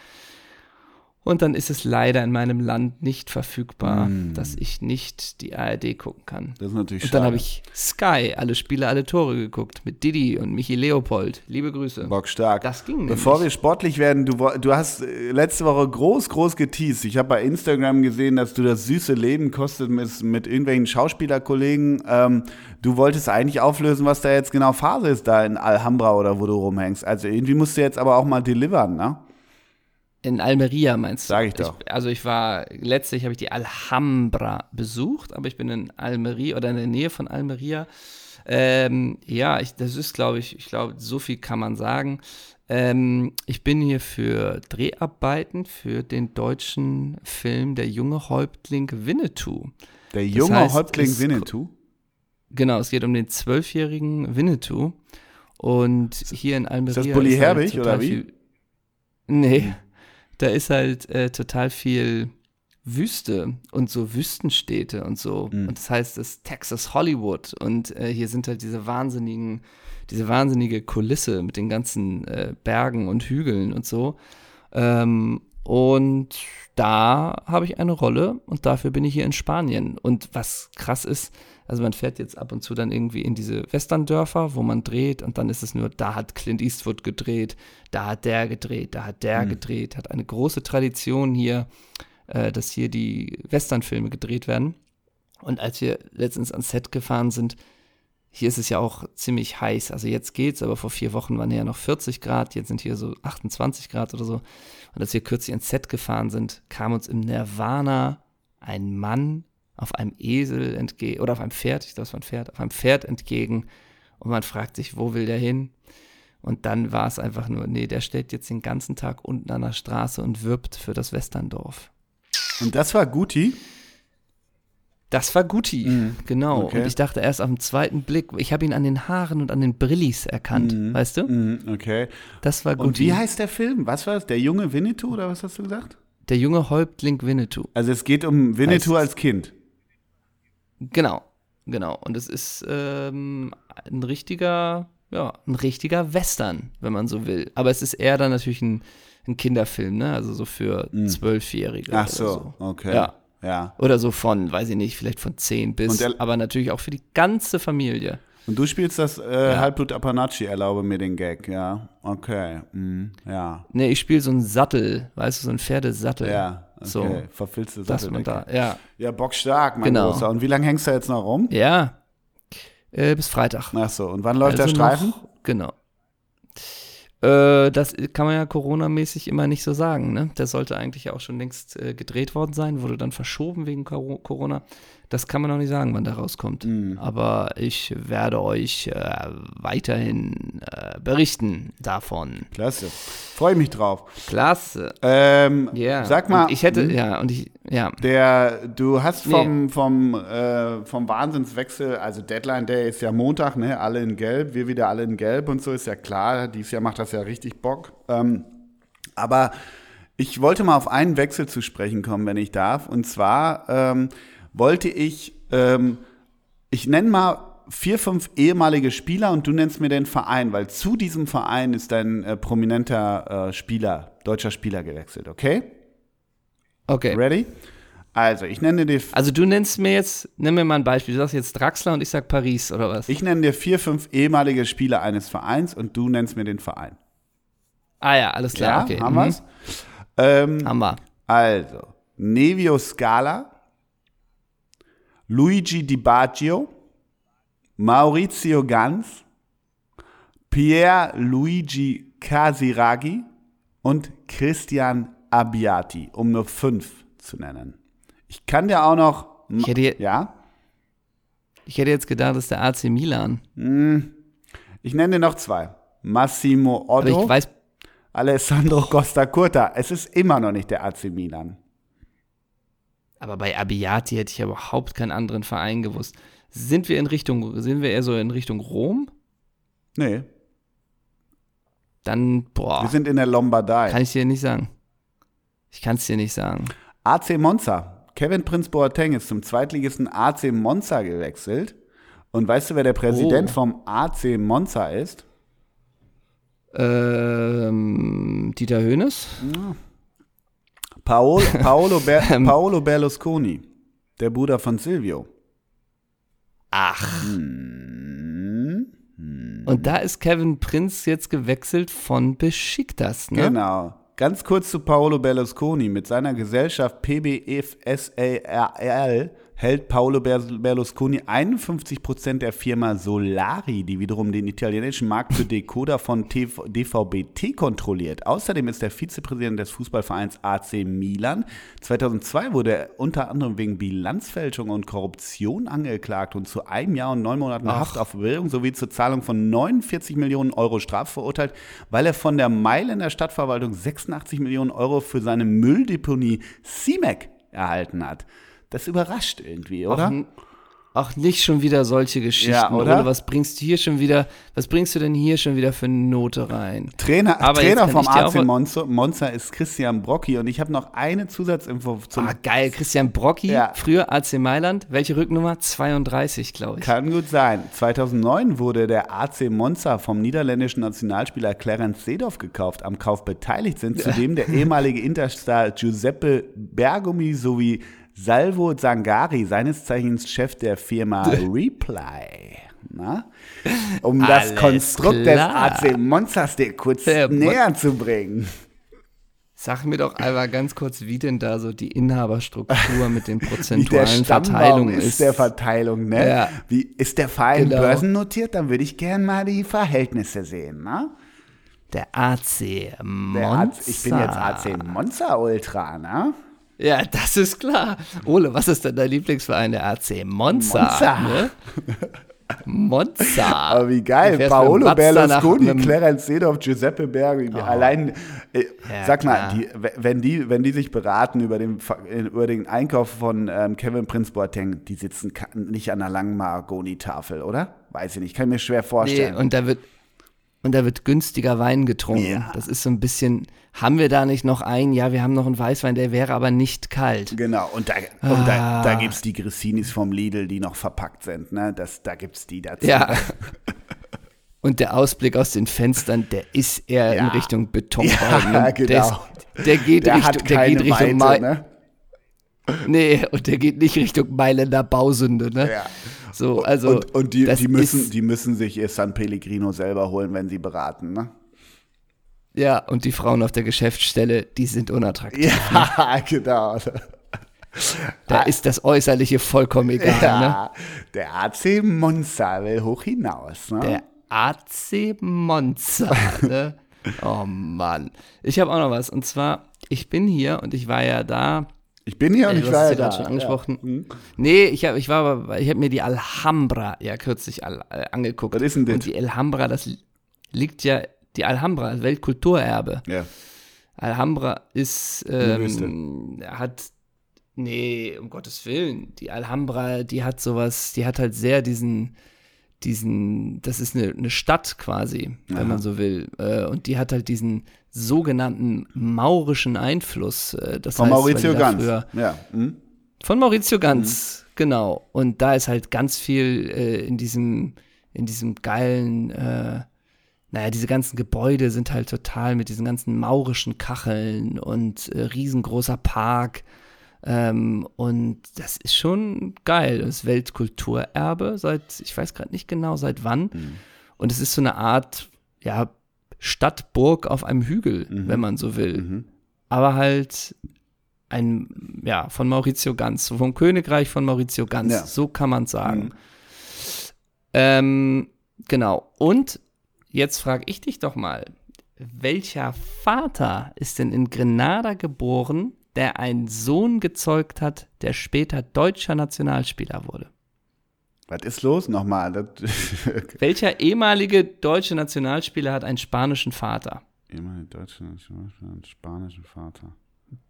Und dann ist es leider in meinem Land nicht verfügbar, dass ich nicht die ARD gucken kann. Das ist natürlich Und dann habe ich Sky, alle Spiele, alle Tore geguckt mit Didi und Michi Leopold. Liebe Grüße. Bock stark. Das ging Bevor nämlich. wir sportlich werden, du, du hast äh, letzte Woche groß, groß geteased. Ich habe bei Instagram gesehen, dass du das süße Leben kostet mit, mit irgendwelchen Schauspielerkollegen. Ähm, du wolltest eigentlich auflösen, was da jetzt genau Phase ist, da in Alhambra oder wo du rumhängst. Also irgendwie musst du jetzt aber auch mal delivern, ne? In Almeria meinst du? Sag ich doch. also ich war, letztlich habe ich die Alhambra besucht, aber ich bin in Almeria oder in der Nähe von Almeria. Ähm, ja, ich, das ist, glaube ich, ich glaube, so viel kann man sagen. Ähm, ich bin hier für Dreharbeiten für den deutschen Film Der junge Häuptling Winnetou. Der junge heißt, Häuptling es- Winnetou. Genau, es geht um den zwölfjährigen Winnetou. Und hier in Almeria. das Bully ist halt Herbig, oder wie? Viel, nee, da ist halt äh, total viel Wüste und so Wüstenstädte und so. Mhm. Und das heißt, das ist Texas Hollywood. Und äh, hier sind halt diese wahnsinnigen, diese wahnsinnige Kulisse mit den ganzen äh, Bergen und Hügeln und so. Ähm, und da habe ich eine Rolle und dafür bin ich hier in Spanien. Und was krass ist, also man fährt jetzt ab und zu dann irgendwie in diese Westerndörfer, wo man dreht und dann ist es nur, da hat Clint Eastwood gedreht, da hat der gedreht, da hat der gedreht, hat eine große Tradition hier, äh, dass hier die Westernfilme gedreht werden. Und als wir letztens ans Set gefahren sind, hier ist es ja auch ziemlich heiß. Also jetzt geht's, aber vor vier Wochen waren ja noch 40 Grad, jetzt sind hier so 28 Grad oder so. Und als wir kürzlich ins Set gefahren sind, kam uns im Nirvana ein Mann auf einem Esel entgegen, oder auf einem Pferd, ich glaube, es war ein Pferd, auf einem Pferd entgegen. Und man fragt sich, wo will der hin? Und dann war es einfach nur, nee, der steht jetzt den ganzen Tag unten an der Straße und wirbt für das Westerndorf. Und das war Guti. Das war Guti, genau. okay. Und ich dachte erst auf den zweiten Blick, ich habe ihn an den Haaren und an den Brillis erkannt, weißt du? Mhm, okay. Das war Und Guti. wie heißt der Film? Was war es? Der junge Winnetou oder was hast du gesagt? Der junge Häuptling Winnetou. Also es geht um Winnetou Heißt- als Kind. Genau, genau. Und es ist ähm, ein richtiger, ja, ein richtiger Western, wenn man so will. Aber es ist eher dann natürlich ein, ein Kinderfilm, ne? Also so für Zwölfjährige. Ach oder so, okay. Ja. Ja. Oder so von, weiß ich nicht, vielleicht von 10 bis, der- aber natürlich auch für die ganze Familie. Und du spielst das äh, Halbblut Apanachi, erlaube mir den Gag, ja. Okay. Mhm. Ja. Ne, ich spiele so einen Sattel, weißt du, so einen Pferdesattel. Ja. Okay. So, Verfilzte man Satteldecke. da, ja. Ja, bockstark, mein Genau. Großer. Und wie lange hängst du jetzt noch rum? Ja. Äh, bis Freitag. Ach so. Und wann läuft Also der Streifen? Noch, genau. Äh, das kann man ja Corona-mäßig immer nicht so sagen, ne? Der sollte eigentlich ja auch schon längst äh, gedreht worden sein, wurde dann verschoben wegen Coro- Corona. Das kann man noch nicht sagen, wann da rauskommt. Mhm. Aber ich werde euch äh, weiterhin äh, berichten davon. Klasse. Freue mich drauf. Klasse. Ähm, Ja. Sag mal, Und ich hätte, hm, ja, und ich, ja. der, du hast Nee. vom, vom, äh, vom Wahnsinnswechsel, also Deadline Day ist ja Montag, ne? Alle in Gelb, wir wieder alle in Gelb und so ist ja klar. Dieses Jahr macht das ja richtig Bock. Ähm, aber ich wollte mal auf einen Wechsel zu sprechen kommen, wenn ich darf. Und zwar ähm, wollte ich, ähm, ich nenne mal vier, fünf ehemalige Spieler und du nennst mir den Verein, weil zu diesem Verein ist ein äh, prominenter äh, Spieler, deutscher Spieler gewechselt, okay? Okay. Ready? Also, ich nenne dir, Also du nennst mir jetzt, nimm mir mal ein Beispiel. Du sagst jetzt Draxler und ich sag Paris oder was? ich nenne dir vier, fünf ehemalige Spieler eines Vereins und du nennst mir den Verein. ah ja, alles klar. okay. haben mhm. wir's? Ähm, Haben wir. Also, Nevio Scala, Luigi Di Baggio, Maurizio Ganz, Pier Luigi Casiraghi und Christian Abbiati, um nur fünf zu nennen. Ich kann dir auch noch. Ich hätte, Ja? ich hätte jetzt gedacht, das ist der AC Milan. Ich nenne dir noch zwei. Massimo Otto, ich weiß, Alessandro Costa Curta. Es ist immer noch nicht der AC Milan. Aber bei Abbiati hätte ich ja überhaupt keinen anderen Verein gewusst. Sind wir in Richtung, sind wir eher so in Richtung Rom? Nee, Dann, boah, wir sind in der Lombardei. kann ich dir nicht sagen. Ich kann es dir nicht sagen. AC Monza. Kevin Prince Boateng ist zum Zweitligisten AC Monza gewechselt. Und weißt du, wer der Präsident Oh. vom AC Monza ist? Ähm, Dieter Höhnes? Paolo, Paolo, Ber, Ähm. Paolo Berlusconi, der Bruder von Silvio. Ach. Hm, Und da ist Kevin Prinz jetzt gewechselt von Besiktas, ne? Genau. Ganz kurz zu Paolo Berlusconi. Mit seiner Gesellschaft PBFSARL hält Paolo Ber- Berlusconi 51% der Firma Solari, die wiederum den italienischen Markt für Decoder von DVB-T kontrolliert. Außerdem ist er Vizepräsident des Fußballvereins AC Milan. 2002 wurde er unter anderem wegen Bilanzfälschung und Korruption angeklagt und zu einem Jahr und neun Monaten Ach. Haft auf Bewährung sowie zur Zahlung von 49 Millionen Euro Strafe verurteilt, weil er von der Mailänder Stadtverwaltung 86 Millionen Euro für seine Mülldeponie CIMEC erhalten hat. Das überrascht irgendwie, oder? Ach, Ach, nicht schon wieder solche Geschichten, Ja, oder? Was bringst du hier schon wieder, was bringst du denn hier schon wieder für eine Note rein? Trainer, Aber Trainer vom AC Monza, Monza ist Christian Brocchi und ich habe noch eine Zusatzinfo zum Ah, geil, Christian Brocchi, Ja. früher AC Mailand, welche Rücknummer? 32, glaube ich. Kann gut sein. 2009 wurde der AC Monza vom niederländischen Nationalspieler Clarence Seedorf gekauft. Am Kauf beteiligt sind zudem der ehemalige Interstar Giuseppe Bergomi sowie Salvo Zangari, seines Zeichens Chef der Firma Reply. Na? Um das Alles Konstrukt des klar. AC Monzas dir kurz Der Mon- näher zu bringen. Sag mir doch einmal ganz kurz, wie denn da so die Inhaberstruktur mit den der prozentualen Verteilungen ist, ist. der Verteilung, ne? Ja. Wie ist der Verein Genau. börsennotiert? Dann würde ich gerne mal die Verhältnisse sehen, ne? Der AC Der Monza. AC, ich bin jetzt AC Monza Ultra, ne? Ja, das ist klar. Ole, was ist denn dein Lieblingsverein? Der AC Monza. Monza. Ne? Monza. Aber wie geil, Paolo Berlusconi, Clarence Seedorf, Giuseppe Bergi, allein, äh, Ja, sag mal, die, wenn, die, wenn die sich beraten über den, Ver- über den Einkauf von ähm, Kevin Prince Boateng, die sitzen nicht an einer langen Mahagoni-Tafel, oder? Weiß ich nicht, kann mir schwer Nee, vorstellen. und da wird und da wird günstiger Wein getrunken. Ja. Das ist so ein bisschen, haben wir da nicht noch einen? Ja, wir haben noch einen Weißwein, der wäre aber nicht kalt. Genau, und da, und da, Ah. da gibt es die Grisinis vom Lidl, die noch verpackt sind, ne? Das, da gibt es die dazu. Ja. Und der Ausblick aus den Fenstern, der ist eher in Ja. Richtung Beton. Ja, Der, genau. ist, der geht Der Richtung, hat der geht Richtung Weite, ne? Nee, und der geht nicht Richtung Mailänder Bausünde, ne? Ja. So, also und und die, die, müssen, die müssen sich ihr San Pellegrino selber holen, wenn sie beraten, ne? ja, und die Frauen auf der Geschäftsstelle, die sind unattraktiv. Ja, genau. Da ist das Äußerliche vollkommen egal, ne? Ja, der AC Monza will hoch hinaus, ne? Der AC Monza, ne? Oh Mann. Ich habe auch noch was. Und zwar, ich bin hier und ich war ja da. Ich bin hier und Äh, ich war ja da. gerade schon angesprochen. Ja. Hm. Nee, ich habe ich war ich habe mir die Alhambra ja kürzlich al, äh, angeguckt. Was ist denn das? Und die Alhambra, das li- liegt ja, die Alhambra, Weltkulturerbe. Ja. Alhambra ist, ähm, hat, nee, um Gottes Willen, die Alhambra, die hat sowas, die hat halt sehr diesen, diesen, das ist eine, eine Stadt quasi, wenn man so will. Äh, und die hat halt diesen sogenannten maurischen Einfluss. Äh, das Von heißt, Maurizio Ganz. Ja. Hm? Von Maurizio Ganz, mhm. genau. Und da ist halt ganz viel äh, in diesem, in diesem geilen, äh, naja, diese ganzen Gebäude sind halt total mit diesen ganzen maurischen Kacheln und äh, riesengroßer Park. Ähm, und das ist schon geil. Das Weltkulturerbe seit, ich weiß gerade nicht genau seit wann. Mhm. Und es ist so eine Art, ja, Stadtburg auf einem Hügel, mhm. wenn man so will. Mhm. Aber halt ein, ja, von Maurizio Ganz, vom Königreich von Maurizio Ganz, ja. so kann man sagen. Mhm. Ähm, genau. Und jetzt frage ich dich doch mal, welcher Vater ist denn in Grenada geboren, der einen Sohn gezeugt hat, der später deutscher Nationalspieler wurde? Was ist los nochmal? Welcher ehemalige deutsche Nationalspieler hat einen spanischen Vater? Ehemalige deutsche Nationalspieler, einen spanischen Vater.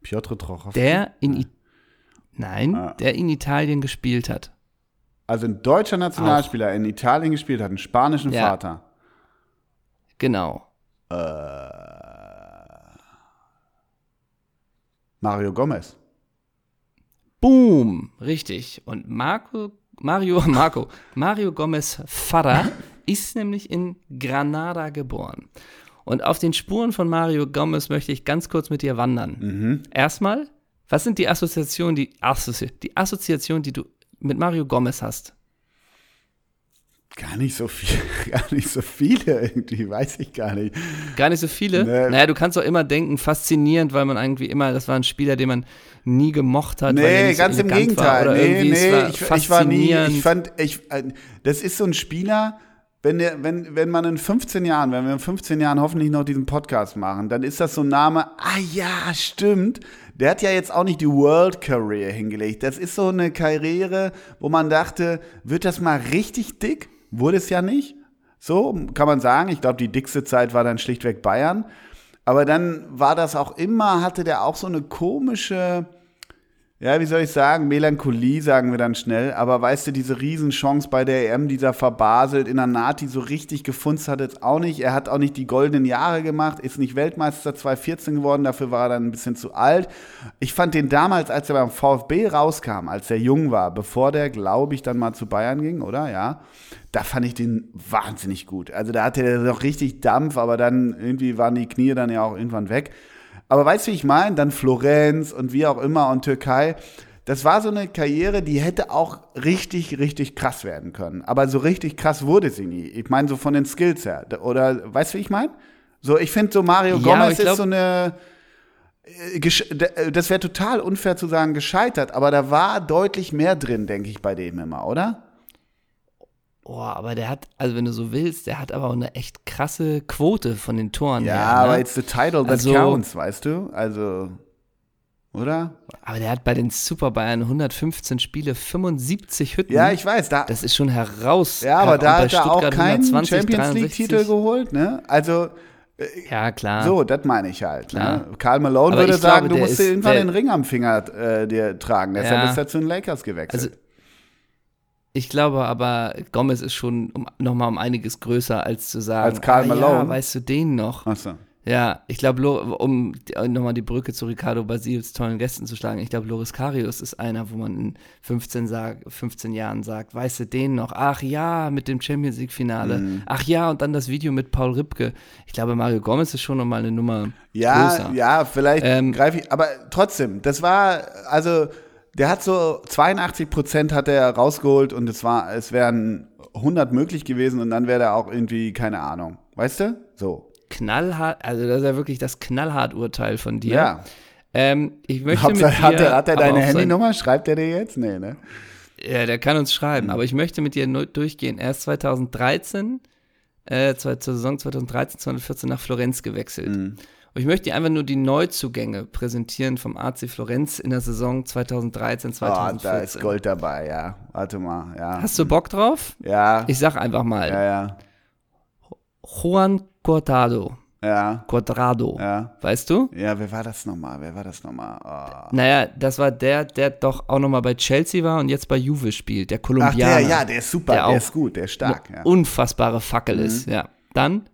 Piotr Trochowski? Der in, I Nein, ah. der in Italien gespielt hat. Also ein deutscher Nationalspieler Auch. in Italien gespielt hat, einen spanischen ja. Vater. Genau. Äh, Mario Gomez. Boom, richtig. Und Marco, Mario, Marco, Mario Gomez Vater ist nämlich in Granada geboren. Und auf den Spuren von Mario Gomez möchte ich ganz kurz mit dir wandern. Mhm. Erstmal, was sind die Assoziationen, die, Assozi die Assoziationen, die du mit Mario Gomez hast? Gar nicht so viel, gar nicht so viele irgendwie, weiß ich gar nicht. Gar nicht so viele? Nee. Naja, du kannst doch immer denken, faszinierend, weil man irgendwie immer, das war ein Spieler, den man nie gemocht hat. Nee, ganz so im Gegenteil. Nee, nee, ich, ich, war nie, ich fand, ich, äh, das ist so ein Spieler, wenn, der, wenn, wenn man in 15 Jahren, wenn wir in 15 Jahren hoffentlich noch diesen Podcast machen, dann ist das so ein Name, ah ja, stimmt. Der hat ja jetzt auch nicht die World Career hingelegt. Das ist so eine Karriere, wo man dachte, wird das mal richtig dick? Wurde es ja nicht. So kann man sagen. Ich glaube, die dickste Zeit war dann schlichtweg Bayern. Aber dann war das auch immer, hatte der auch so eine komische, ja, wie soll ich sagen, Melancholie, sagen wir dann schnell. Aber weißt du, diese Riesenchance bei der EM, dieser verbaselt in der Nati so richtig gefunzt hat jetzt auch nicht. Er hat auch nicht die goldenen Jahre gemacht, ist nicht Weltmeister 2014 geworden, dafür war er dann ein bisschen zu alt. Ich fand den damals, als er beim VfB rauskam, als er jung war, bevor der, glaube ich, dann mal zu Bayern ging, oder? Ja. Da fand ich den wahnsinnig gut. Also da hatte er noch richtig Dampf, aber dann irgendwie waren die Knie dann ja auch irgendwann weg. Aber weißt du, wie ich meine? Dann Florenz und wie auch immer und Türkei. Das war so eine Karriere, die hätte auch richtig, richtig krass werden können. Aber so richtig krass wurde sie nie. Ich meine, so von den Skills her. Oder weißt du, wie ich meine? So, ich finde so Mario ja, Gomez ist so eine. Äh, äh, das wäre total unfair zu sagen, gescheitert, aber da war deutlich mehr drin, denke ich, bei dem immer, oder? Oh, aber der hat, also wenn du so willst, der hat aber auch eine echt krasse Quote von den Toren. Ja, her, ne? aber it's the title that also, counts, weißt du? Also, oder? Aber der hat bei den Super Bayern 115 Spiele, 75 Hütten. Ja, ich weiß. Da, das ist schon heraus. Ja, aber da hat er auch keinen Champions League-Titel geholt, ne? Also. Äh, ja, klar. So, das meine ich halt. Ne? Karl Malone aber würde sagen, glaube, du musst dir irgendwann den Ring am Finger äh, dir tragen. Deshalb ja. ist er zu den Lakers gewechselt. Also, ich glaube aber, Gomez ist schon um, nochmal um einiges größer, als zu sagen, als Karl ah, Malone. Ja, weißt du den noch? Ach so. Ja, ich glaube, um nochmal die Brücke zu Ricardo Basils tollen Gästen zu schlagen, ich glaube, Loris Karius ist einer, wo man in 15, sag, 15 Jahren sagt, weißt du den noch? Ach ja, mit dem Champions League-Finale. Mhm. Ach ja, und dann das Video mit Paul Ripke. Ich glaube, Mario Gomez ist schon nochmal eine Nummer ja, größer. Ja, vielleicht ähm, greife ich, aber trotzdem, das war, also der hat so 82 Prozent hat er rausgeholt und es war, es wären 100 möglich gewesen und dann wäre er auch irgendwie, keine Ahnung. Weißt du? So. Knallhart, also das ist ja wirklich das Knallhart-Urteil von dir. Ja. Ähm, ich möchte Hauptsache, mit dir, hat er, hat er deine Handynummer? Schreibt er dir jetzt? Nee, ne? Ja, der kann uns schreiben, mhm. aber ich möchte mit dir durchgehen. Er ist 2013, äh, zur Saison 2013, 2014 nach Florenz gewechselt. Mhm. Und ich möchte dir einfach nur die Neuzugänge präsentieren vom AC Florenz in der Saison 2013, 2014. Oh, da ist Gold dabei, ja. Warte mal, ja. Hast du Bock drauf? Ja. Ich sag einfach mal. Ja, ja. Juan Cortado. Ja. Quadrado. Ja. Weißt du? Ja, wer war das nochmal? Wer war das nochmal? Oh. Naja, das war der, der doch auch nochmal bei Chelsea war und jetzt bei Juve spielt, der Kolumbianer. Ach, der, ja, der ist super, der, der ist gut, der ist stark. Ja. Unfassbare Fackel mhm. ist, ja. Dann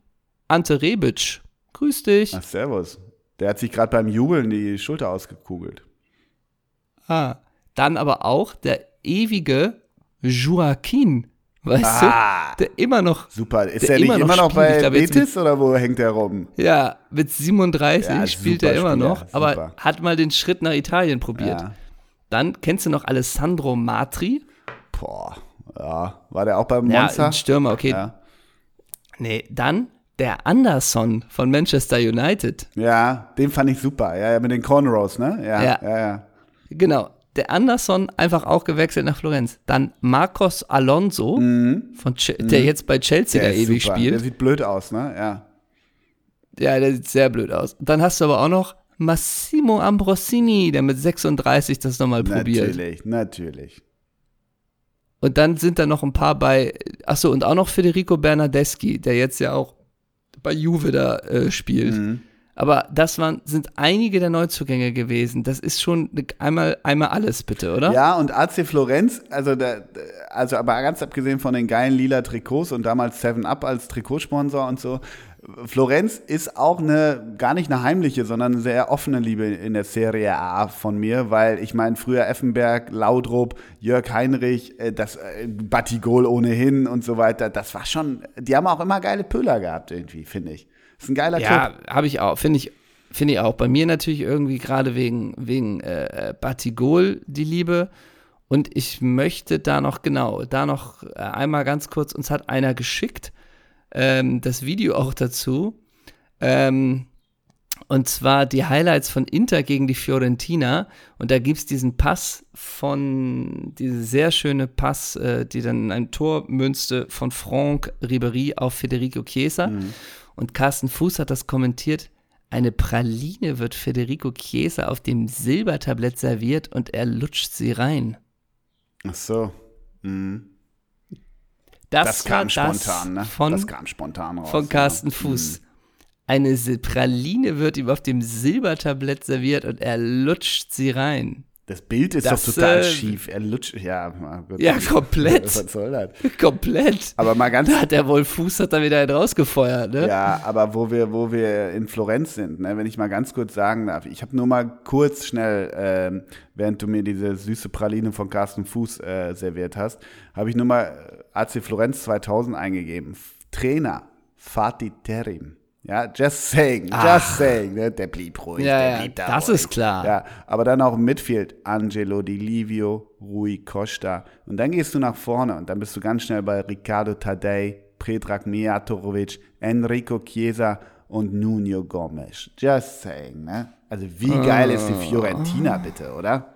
Ante Rebic, Grüß dich. Ach, servus. Der hat sich gerade beim Jubeln die Schulter ausgekugelt. Ah, Dann aber auch der ewige Joaquin, weißt Ah. du? Der immer noch, Super. Ist Der er nicht immer noch immer noch bei Betis oder wo hängt er rum? ja, mit 37 Ja, spielt er immer Spieler, noch, aber super. hat mal den Schritt nach Italien probiert. Ja. Dann kennst du noch Alessandro Matri? Boah. Ja. War der auch beim Ja, Monster? ein Stürmer, okay. Ja. Nee, dann der Anderson von Manchester United. ja, den fand ich super. Ja, ja, mit den Cornrows, ne? Ja, Ja. ja, ja. Genau. Der Anderson einfach auch gewechselt nach Florenz. Dann Marcos Alonso, von Che der jetzt bei Chelsea Mhm. Der da ewig super. Der spielt. sieht blöd aus, ne? Ja. Ja, der sieht sehr blöd aus. Dann hast du aber auch noch Massimo Ambrosini, der mit 36 das nochmal probiert. Natürlich, natürlich. Und dann sind da noch ein paar bei, achso, und auch noch Federico Bernardeschi, der jetzt ja auch bei Juve da äh, spielt. Mhm. Aber das waren, sind einige der Neuzugänge gewesen. Das ist schon ne- einmal, einmal alles, bitte, oder? Ja, und AC Florenz, also, da, also aber ganz abgesehen von den geilen lila Trikots und damals 7-Up als Trikotsponsor und so, Florenz ist auch eine, gar nicht eine heimliche, sondern eine sehr offene Liebe in der Serie A von mir, weil ich meine, früher Effenberg, Laudrup, Jörg Heinrich, äh, das äh, Batigol ohnehin und so weiter, das war schon, die haben auch immer geile Pöller gehabt irgendwie, finde ich. ist ein geiler Club. Ja, habe ich auch, finde ich, finde ich auch. Bei mir natürlich irgendwie gerade wegen, wegen äh, Batigol die Liebe. Und ich möchte da noch, genau, da noch äh, einmal ganz kurz, uns hat einer geschickt, ähm, das Video auch dazu. Ähm, und zwar die Highlights von Inter gegen die Fiorentina. Und da gibt es diesen Pass von, diese sehr schöne Pass, äh, die dann in ein Tor münzte von Franck Ribery auf Federico Chiesa. Und Carsten Fuß hat das kommentiert. Eine Praline wird Federico Chiesa auf dem Silbertablett serviert und er lutscht sie rein. Ach so. Mhm. Das, Das, kam spontan, ne? Von, das kam spontan raus. von Carsten ja. Fuß. Eine Sil- Praline wird ihm auf dem Silbertablett serviert und er lutscht sie rein. Das Bild ist Das, doch total äh, schief. Er lutscht, ja. Gott. Ja, komplett. Was soll das? Komplett. Aber mal ganz, Da hat der wohl Fuß hat da wieder einen rausgefeuert, ne? ja, aber wo wir, wo wir in Florenz sind, ne, wenn ich mal ganz kurz sagen darf, ich habe nur mal kurz schnell, ähm, während du mir diese süße Praline von Carsten Fuß äh, serviert hast, habe ich nur mal äh, AC Florenz 2000 eingegeben. Trainer, Fatih Terim. Ja, just saying, just saying. Ne? Der blieb ruhig, Ja, der blieb da das ruhig. ist klar. Ja, aber dann auch im Midfield Angelo Di Livio, Rui Costa. Und dann gehst du nach vorne und dann bist du ganz schnell bei Ricardo Tadei, Predrag Mijatorovic, Enrico Chiesa und Nuno Gomes. Just saying, ne? Also wie geil ist die Fiorentina bitte, oder?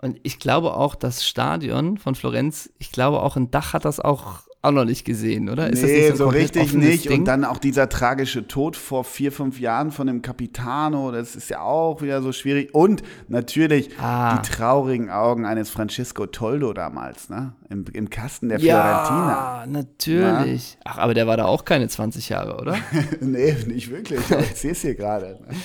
Und ich glaube auch, das Stadion von Florenz, ich glaube auch ein Dach hat das auch, auch noch nicht gesehen, oder? Ist das nee, so komplett richtig nicht. Ding? Und dann auch dieser tragische Tod vor vier, fünf Jahren von dem Capitano, das ist ja auch wieder so schwierig. Und natürlich Ah. die traurigen Augen eines Francisco Toldo damals, ne? Im, im Kasten der Fiorentina. ja, natürlich. Ach, aber der war da auch keine 20 Jahre, oder? nee, nicht wirklich. Ich sehe es hier gerade. ne?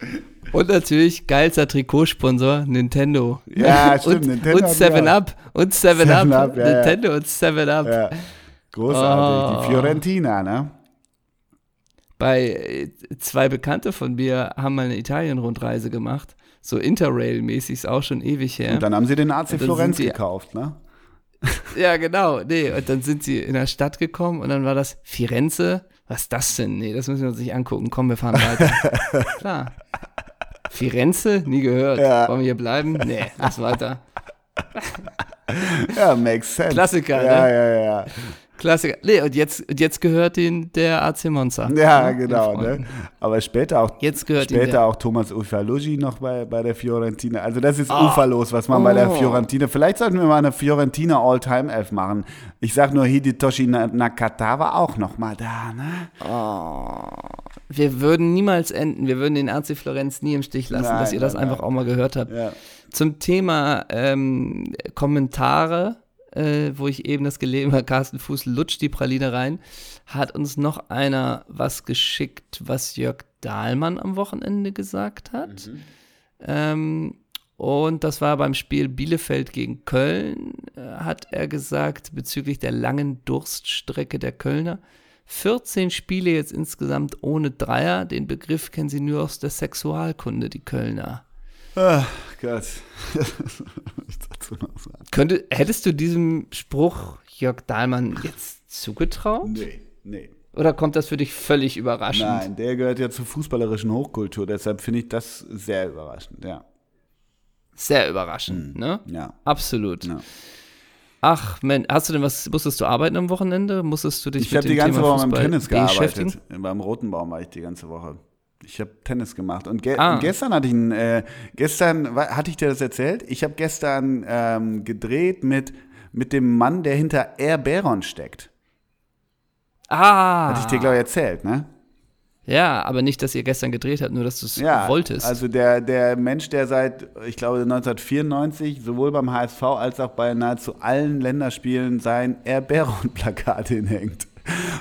Und natürlich geilster Trikotsponsor, Nintendo. Ja, stimmt, Und, Nintendo und hat 7 ja- Up. Und 7 Up. 7 Up, ja, ja. Nintendo und 7 Up. Ja, großartig. Oh. Die Fiorentina, ne? Bei äh, zwei Bekannte von mir haben mal eine Italien-Rundreise gemacht. So Interrail-mäßig, ist auch schon ewig her. Und dann haben sie den AC Florenz sie- gekauft, ne? Ja, genau. Nee, und dann sind sie in der Stadt gekommen und dann war das Firenze. Was ist das denn? Nee, das müssen wir uns nicht angucken. Komm, wir fahren weiter. Klar. Firenze? Nie gehört. Ja. Wollen wir hier bleiben? Nee, lass weiter. Ja, makes sense. Klassiker, ja, ne? Ja, ja, Klassiker. Nee, und jetzt, und jetzt gehört ihnen der AC Monza. ja. Genau, ne? Aber später auch Jetzt gehört Später auch Thomas Ufalogi noch bei, bei der Fiorentina. Also das ist uferlos, was man bei der Oh. Fiorentina. Vielleicht sollten wir mal eine Fiorentina All-Time-Elf machen. Ich sag nur, Hidetoshi Na- Nakata war auch noch mal da, ne? Wir würden niemals enden. Wir würden den AC Florenz nie im Stich lassen, Nein, dass ihr das nein, einfach nein. auch mal gehört habt. Ja. Zum Thema ähm, Kommentare, äh, wo ich eben das gelesen habe, Carsten Fuß lutscht die Praline rein, hat uns noch einer was geschickt, was Jörg Dahlmann am Wochenende gesagt hat. Ähm, und das war beim Spiel Bielefeld gegen Köln, äh, hat er gesagt, bezüglich der langen Durststrecke der Kölner. 14 Spiele jetzt insgesamt ohne Dreier. Den Begriff kennen sie nur aus der Sexualkunde, die Kölner. Ah, Gott. ich. Könnte, hättest du diesem Spruch Jörg Dahlmann jetzt zugetraut? Nee, nee. Oder kommt das für dich völlig überraschend? Nein, der gehört ja zur fußballerischen Hochkultur, deshalb finde ich das sehr überraschend, ja. Sehr überraschend, ne? Ja. Absolut. ja. Ach, man, hast du denn was, musstest du arbeiten am Wochenende? Musstest du dich Ich mit habe dem die ganze Thema Woche beim Tennis gearbeitet. Beim Rotenbaum war ich die ganze Woche. Ich habe Tennis gemacht. Und, ge Ah. und gestern hatte ich ein, äh, gestern, hatte ich dir das erzählt? Ich habe gestern ähm, gedreht mit, mit dem Mann, der hinter Air Baron steckt. Ah. Hatte ich dir, glaube ich, erzählt, ne? Ja, aber nicht, dass ihr gestern gedreht habt, nur dass du es Ja, wolltest. also der, der Mensch, der seit, ich glaube, 1994 sowohl beim HSV als auch bei nahezu allen Länderspielen sein Air Baron-Plakat hinhängt.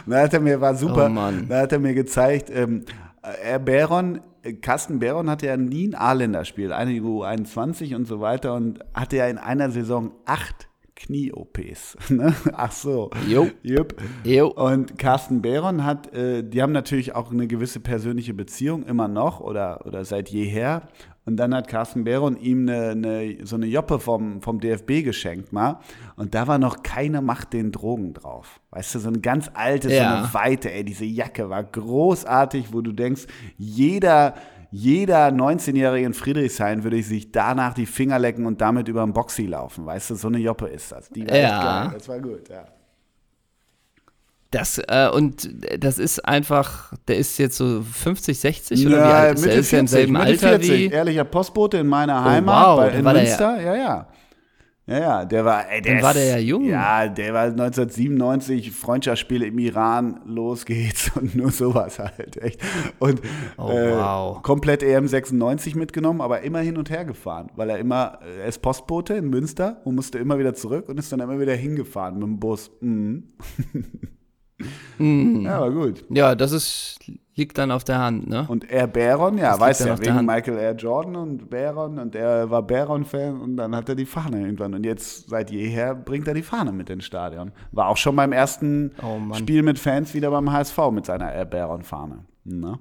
Und da hat er mir, war super, Oh da hat er mir gezeigt, ähm, Air Baron, äh, Carsten Baron hatte ja nie ein A-Länderspiel, eine U21 und so weiter und hatte ja in einer Saison acht Knie-OPs. Ne? Ach so. Jo. Jupp. Jo. Und Carsten Behron hat, äh, die haben natürlich auch eine gewisse persönliche Beziehung immer noch oder, oder seit jeher. Und dann hat Carsten Behron ihm eine, eine, so eine Joppe vom, vom DFB geschenkt mal. Und da war noch keine Macht den Drogen drauf. Weißt du, so eine ganz alte, so Ja. eine weite, ey, diese Jacke war großartig, wo du denkst, jeder, jeder 19-Jährige in Friedrichshain würde sich danach die Finger lecken und damit über den Boxy laufen. Weißt du, so eine Joppe ist das. Die war echt Ja. geil. Das war gut, ja. Das, äh, und das ist einfach, der ist jetzt so 50, 60 oder wie Ja, alt ist Mitte er? Ist er im 40, selben Mitte Alter 40. wie. Ehrlicher Postbote in meiner Heimat wow, bei, in Münster. Ja, ja. Ja, ja, der war, ey, der Dann war der ja jung. Ja, der war 1997, Freundschaftsspiele im Iran, los geht's und nur sowas halt, echt. Und Oh, äh, wow. komplett EM 96 mitgenommen, aber immer hin und her gefahren, weil er immer, er ist Postbote in Münster und musste immer wieder zurück und ist dann immer wieder hingefahren mit dem Bus. Mhm. Mhm. Ja, war gut. Ja, das ist, liegt dann auf der Hand, ne? Und Air Baron, ja, Das weiß ja, wegen. Michael Air Jordan und Baron und er war Baron-Fan und dann hat er die Fahne irgendwann. Und jetzt seit jeher bringt er die Fahne mit ins Stadion. War auch schon beim ersten Oh. Spiel mit Fans wieder beim HSV mit seiner Air Baron-Fahne. Ne?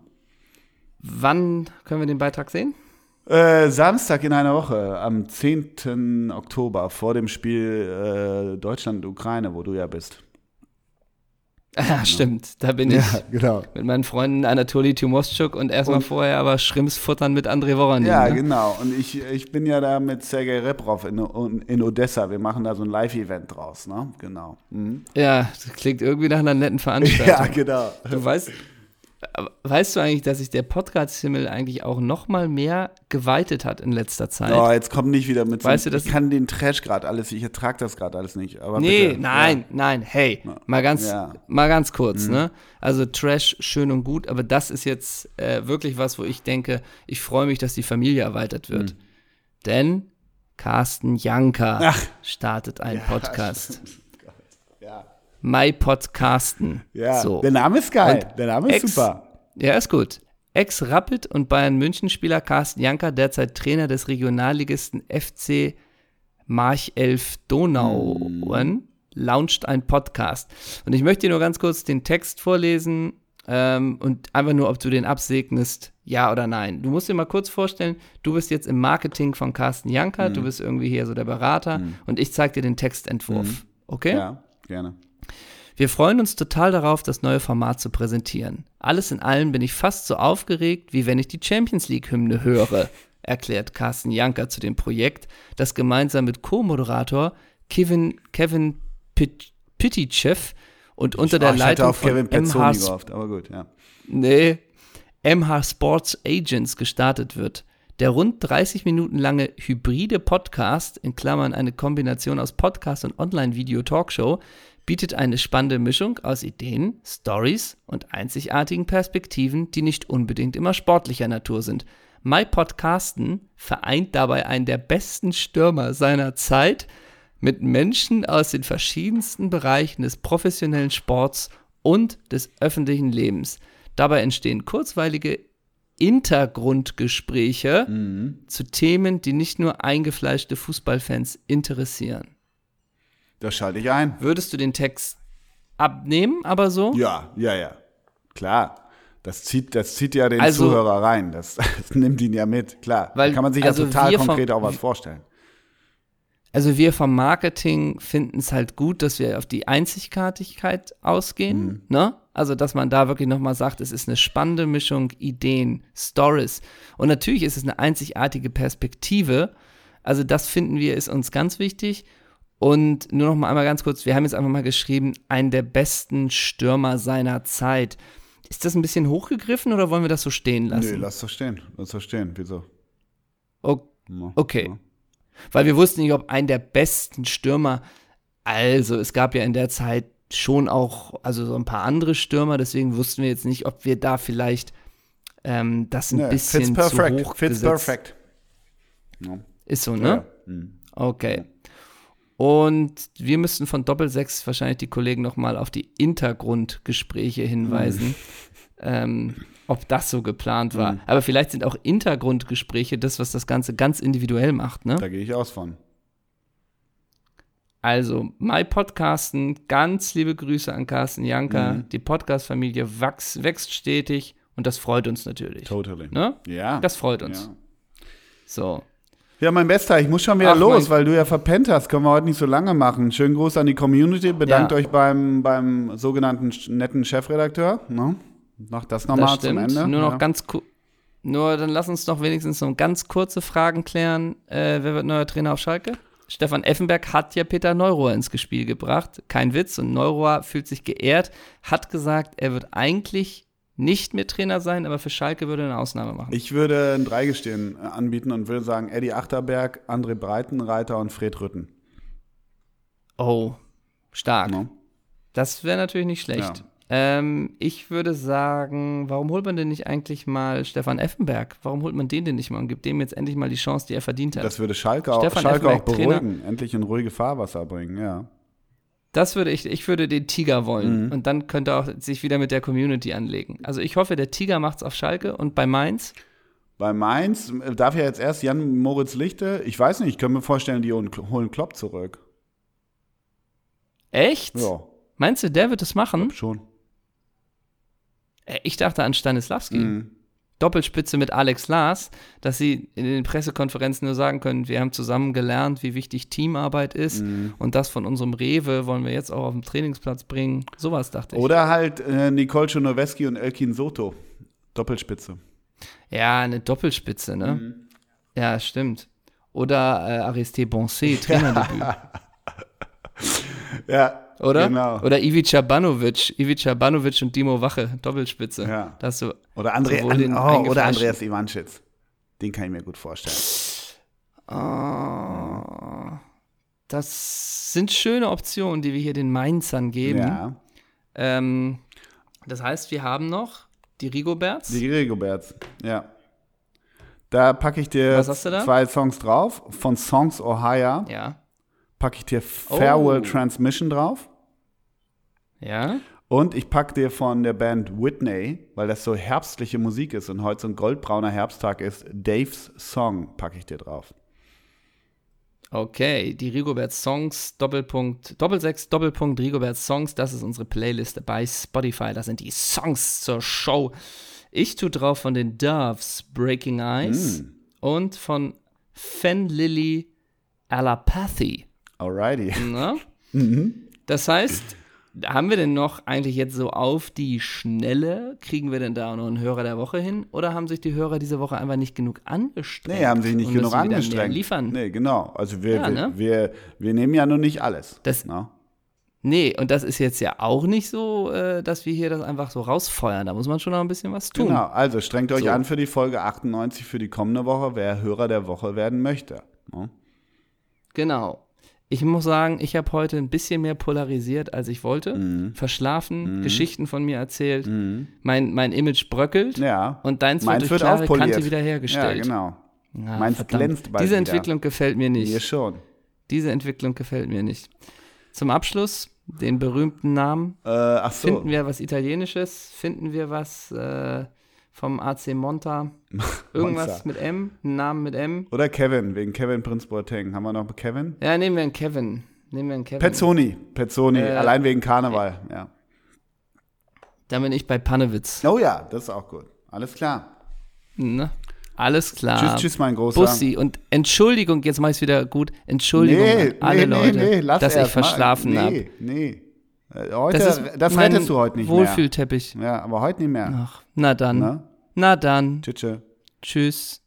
Wann können wir den Beitrag sehen? Äh, Samstag in einer Woche, am 10. Oktober, vor dem Spiel äh, Deutschland-Ukraine, wo du ja bist. Ja, stimmt. Da bin ich genau. mit meinen Freunden Anatoli Timoschuk und erstmal Und- vorher aber Schrimps futtern mit André Woranin. Ja, ne? genau. Und ich, ich bin ja da mit Sergei Reprov in, in Odessa. Wir machen da so ein Live-Event draus, ne? Genau. Mhm. ja, das klingt irgendwie nach einer netten Veranstaltung. Ja, genau. Du weißt, weißt du eigentlich, dass sich der Podcast-Himmel eigentlich auch noch mal mehr geweitet hat in letzter Zeit? Oh, jetzt komm nicht wieder mit so Weißt du, das- Ich kann den Trash gerade alles, ich ertrage das gerade alles nicht. Aber nee, bitte. nein, nein, hey, mal ganz, Ja. Mhm. mal ganz kurz, ne? Also Trash schön und gut, aber das ist jetzt äh, wirklich was, wo ich denke, ich freue mich, dass die Familie erweitert wird. Mhm. Denn Carsten Janka Ach. startet einen Podcast. Ja, My Podcasten. ja. So. der Name ist geil. Und der Name ist Ex- super. Ja, ist gut. Ex-Rapid und Bayern München-Spieler Carsten Janka, derzeit Trainer des Regionalligisten FC March 11 Donauen, launcht ein Podcast. Und ich möchte dir nur ganz kurz den Text vorlesen ähm, und einfach nur, ob du den absegnest, ja oder nein. Du musst dir mal kurz vorstellen, du bist jetzt im Marketing von Carsten Janka, du bist irgendwie hier so der Berater und ich zeige dir den Textentwurf. Okay? Ja, gerne. Wir freuen uns total darauf, das neue Format zu präsentieren. Alles in allem bin ich fast so aufgeregt, wie wenn ich die Champions League-Hymne höre, erklärt Carsten Janker zu dem Projekt, das gemeinsam mit Co-Moderator Kevin, Kevin Pit- Pitychev und unter der oh, ich Leitung auf Kevin von Pezzoni MH, gehofft, aber gut, ja. nee, MH Sports Agents gestartet wird. Der rund 30 Minuten lange hybride Podcast, in Klammern eine Kombination aus Podcast und Online-Video-Talkshow, bietet eine spannende Mischung aus Ideen, Stories und einzigartigen Perspektiven, die nicht unbedingt immer sportlicher Natur sind. My Podcasten vereint dabei einen der besten Stürmer seiner Zeit mit Menschen aus den verschiedensten Bereichen des professionellen Sports und des öffentlichen Lebens. Dabei entstehen kurzweilige Hintergrundgespräche zu Themen, die nicht nur eingefleischte Fußballfans interessieren. Das schalte ich ein. Würdest du den Text abnehmen, aber so? Ja, ja, ja. Klar. Das zieht, das zieht ja den Also- Zuhörer rein. Das, das nimmt ihn ja mit, klar. Weil- da kann man sich also ja total wir vom- konkret auch was vorstellen. Also wir vom Marketing finden es halt gut, dass wir auf die Einzigartigkeit ausgehen, ne? Also dass man da wirklich nochmal sagt, es ist eine spannende Mischung Ideen, Stories und natürlich ist es eine einzigartige Perspektive. Also das finden wir ist uns ganz wichtig. Und nur noch mal einmal ganz kurz, wir haben jetzt einfach mal geschrieben, einen der besten Stürmer seiner Zeit. Ist das ein bisschen hochgegriffen oder wollen wir das so stehen lassen? lass doch stehen. Lass doch stehen. Wieso? Okay. Weil wir wussten nicht, ob ein der besten Stürmer, also es gab ja in der Zeit schon auch, also so ein paar andere Stürmer, deswegen wussten wir jetzt nicht, ob wir da vielleicht ähm, das ein Ja, bisschen fits zu perfect. hoch Fits gesetzt. perfect. Ja. Ist so, ne? Ja. Mhm. Okay. Und wir müssten von Doppelsechs wahrscheinlich die Kollegen nochmal auf die Hintergrundgespräche hinweisen, ähm, ob das so geplant war. Mhm. Aber vielleicht sind auch Hintergrundgespräche das, was das Ganze ganz individuell macht, ne? Da gehe ich aus von. Also, My Podcasten, ganz liebe Grüße an Carsten Janka. Mhm. Die Podcast-Familie wächst, wächst stetig und das freut uns natürlich. Totally. Ne? Ja. Das freut uns. Ja. So. Ja, mein Bester, ich muss schon wieder Ach, los, weil du ja verpennt hast. Können wir heute nicht so lange machen. Schönen Gruß an die Community. Bedankt Ja. euch beim, beim sogenannten netten Chefredakteur. Ne? Mach das nochmal zum. Ende. Nur noch ja. ganz ku- Nur dann lass uns noch wenigstens so ganz kurze Fragen klären. Äh, wer wird neuer Trainer auf Schalke? Stefan Effenberg hat ja Peter Neurohr ins Spiel gebracht. Kein Witz. Und Neurohr fühlt sich geehrt, hat gesagt, er wird eigentlich nicht mehr Trainer sein, aber für Schalke würde er eine Ausnahme machen. Ich würde ein Dreigestirn äh, anbieten und würde sagen Eddie Achterberg, André Breitenreiter und Fred Rütten. oh, stark. Ne? Das wäre natürlich nicht schlecht. Ja. Ähm, ich würde sagen, warum holt man denn nicht eigentlich mal Stefan Effenberg? Warum holt man den denn nicht mal und gibt dem jetzt endlich mal die Chance, die er verdient hat? Das, würde Schalke auch, Schalke auch Effenberg, Trainer. beruhigen. Endlich in ruhige Fahrwasser bringen, ja. Würde ich, ich würde den Tiger wollen Mhm. und dann könnte er auch sich wieder mit der Community anlegen. Also ich hoffe, der Tiger macht's auf Schalke und bei Mainz. Bei Mainz äh, darf ja jetzt erst Jan Moritz Lichte. Ich weiß nicht, ich kann mir vorstellen, die holen Klopp zurück. Echt? Ja, Meinst du, der wird es machen? schon. Äh, Ich dachte an Stanislawski. Mhm. Doppelspitze mit Alex Lars, dass sie in den Pressekonferenzen nur sagen können, wir haben zusammen gelernt, wie wichtig Teamarbeit ist Mhm. und das von unserem Rewe wollen wir jetzt auch auf den Trainingsplatz bringen. Sowas dachte ich. Oder halt äh, Nicole Czernoweski und Elkin Soto. Doppelspitze. Ja, eine Doppelspitze, ne? Mhm. Ja, stimmt. Oder äh, Aristide Bonset, Trainerdebüt. Ja, Oder? Genau. Oder Ivica Banovic, Ivica Banovic und Dimo Wache, Doppelspitze. Ja. Da hast du Oder, André, an, oh, oder Andreas Ivanschitz. Den kann ich mir gut vorstellen. Oh, das sind schöne Optionen, die wir hier den Mainzern geben. Ja. Ähm, das heißt, wir haben noch die Rigoberts. Die Rigoberts, ja. Da packe ich dir zwei Songs drauf. Von Songs Ohio ja. Packe ich dir Farewell Oh. Transmission drauf. Ja. Und ich packe dir von der Band Whitney, weil das so herbstliche Musik ist und heute so ein goldbrauner Herbsttag ist, Daves Song packe ich dir drauf. Okay, die Rigobert Songs, Doppelpunkt, Doppelsechs, Doppelpunkt, Rigobert Songs, das ist unsere Playlist bei Spotify. Das sind die Songs zur Show. Ich tue drauf von den Doves Breaking Eyes Mm. und von Fen Lily Allapathy. Alrighty. Ne? Mhm. Das heißt, haben wir denn noch eigentlich jetzt so auf die Schnelle, kriegen wir denn da noch einen Hörer der Woche hin? Oder haben sich die Hörer diese Woche einfach nicht genug angestrengt? Nee, haben sich nicht genug angestrengt. liefern? Nee, genau. Also wir, Ja, wir, ne? wir, wir nehmen ja nur nicht alles. Das- ne? Nee, und das ist jetzt ja auch nicht so, äh, dass wir hier das einfach so rausfeuern. Da muss man schon noch ein bisschen was tun. Genau, also strengt euch So. an für die Folge 98 für die kommende Woche, wer Hörer der Woche werden möchte. ne? Genau. Ich muss sagen, ich habe heute ein bisschen mehr polarisiert, als ich wollte. Mhm. Verschlafen, Geschichten von mir erzählt. Mhm. Mein, mein Image bröckelt. Ja. Und deins, wird wird durch klare aufpoliert. Kante wiederhergestellt. Ja, genau. Ah, Meins verdammt. glänzt bald Diese wieder. Entwicklung gefällt mir nicht. Mir schon. Diese Entwicklung gefällt mir nicht. Zum Abschluss den berühmten Namen. Äh, ach so. Finden wir was Italienisches? Finden wir was äh, vom AC Monta? Irgendwas mit M? Einen Namen mit M? Oder Kevin, wegen Kevin Prinz Boateng. Haben wir noch Kevin? Ja, nehmen wir einen Kevin. Nehmen wir einen Kevin. Pezzoni. Pezzoni, Äh, allein wegen Karneval. Ja. Dann bin ich bei Pannewitz. Oh ja, das ist auch gut. Alles klar. Ne? Alles klar. Tschüss, tschüss, mein Großer. Bussi. Und Entschuldigung, jetzt mache ich es wieder gut. Entschuldigung Nee, alle nee, Leute, nee, nee, dass ich verschlafen nee, habe. Nee, Äh, Heute, Das das, ist mein rettest du heute nicht Wohlfühlteppich. mehr. Ja, aber heute nicht mehr. Ach, na dann. Ne? Na dann. Tschüss. Tschüss.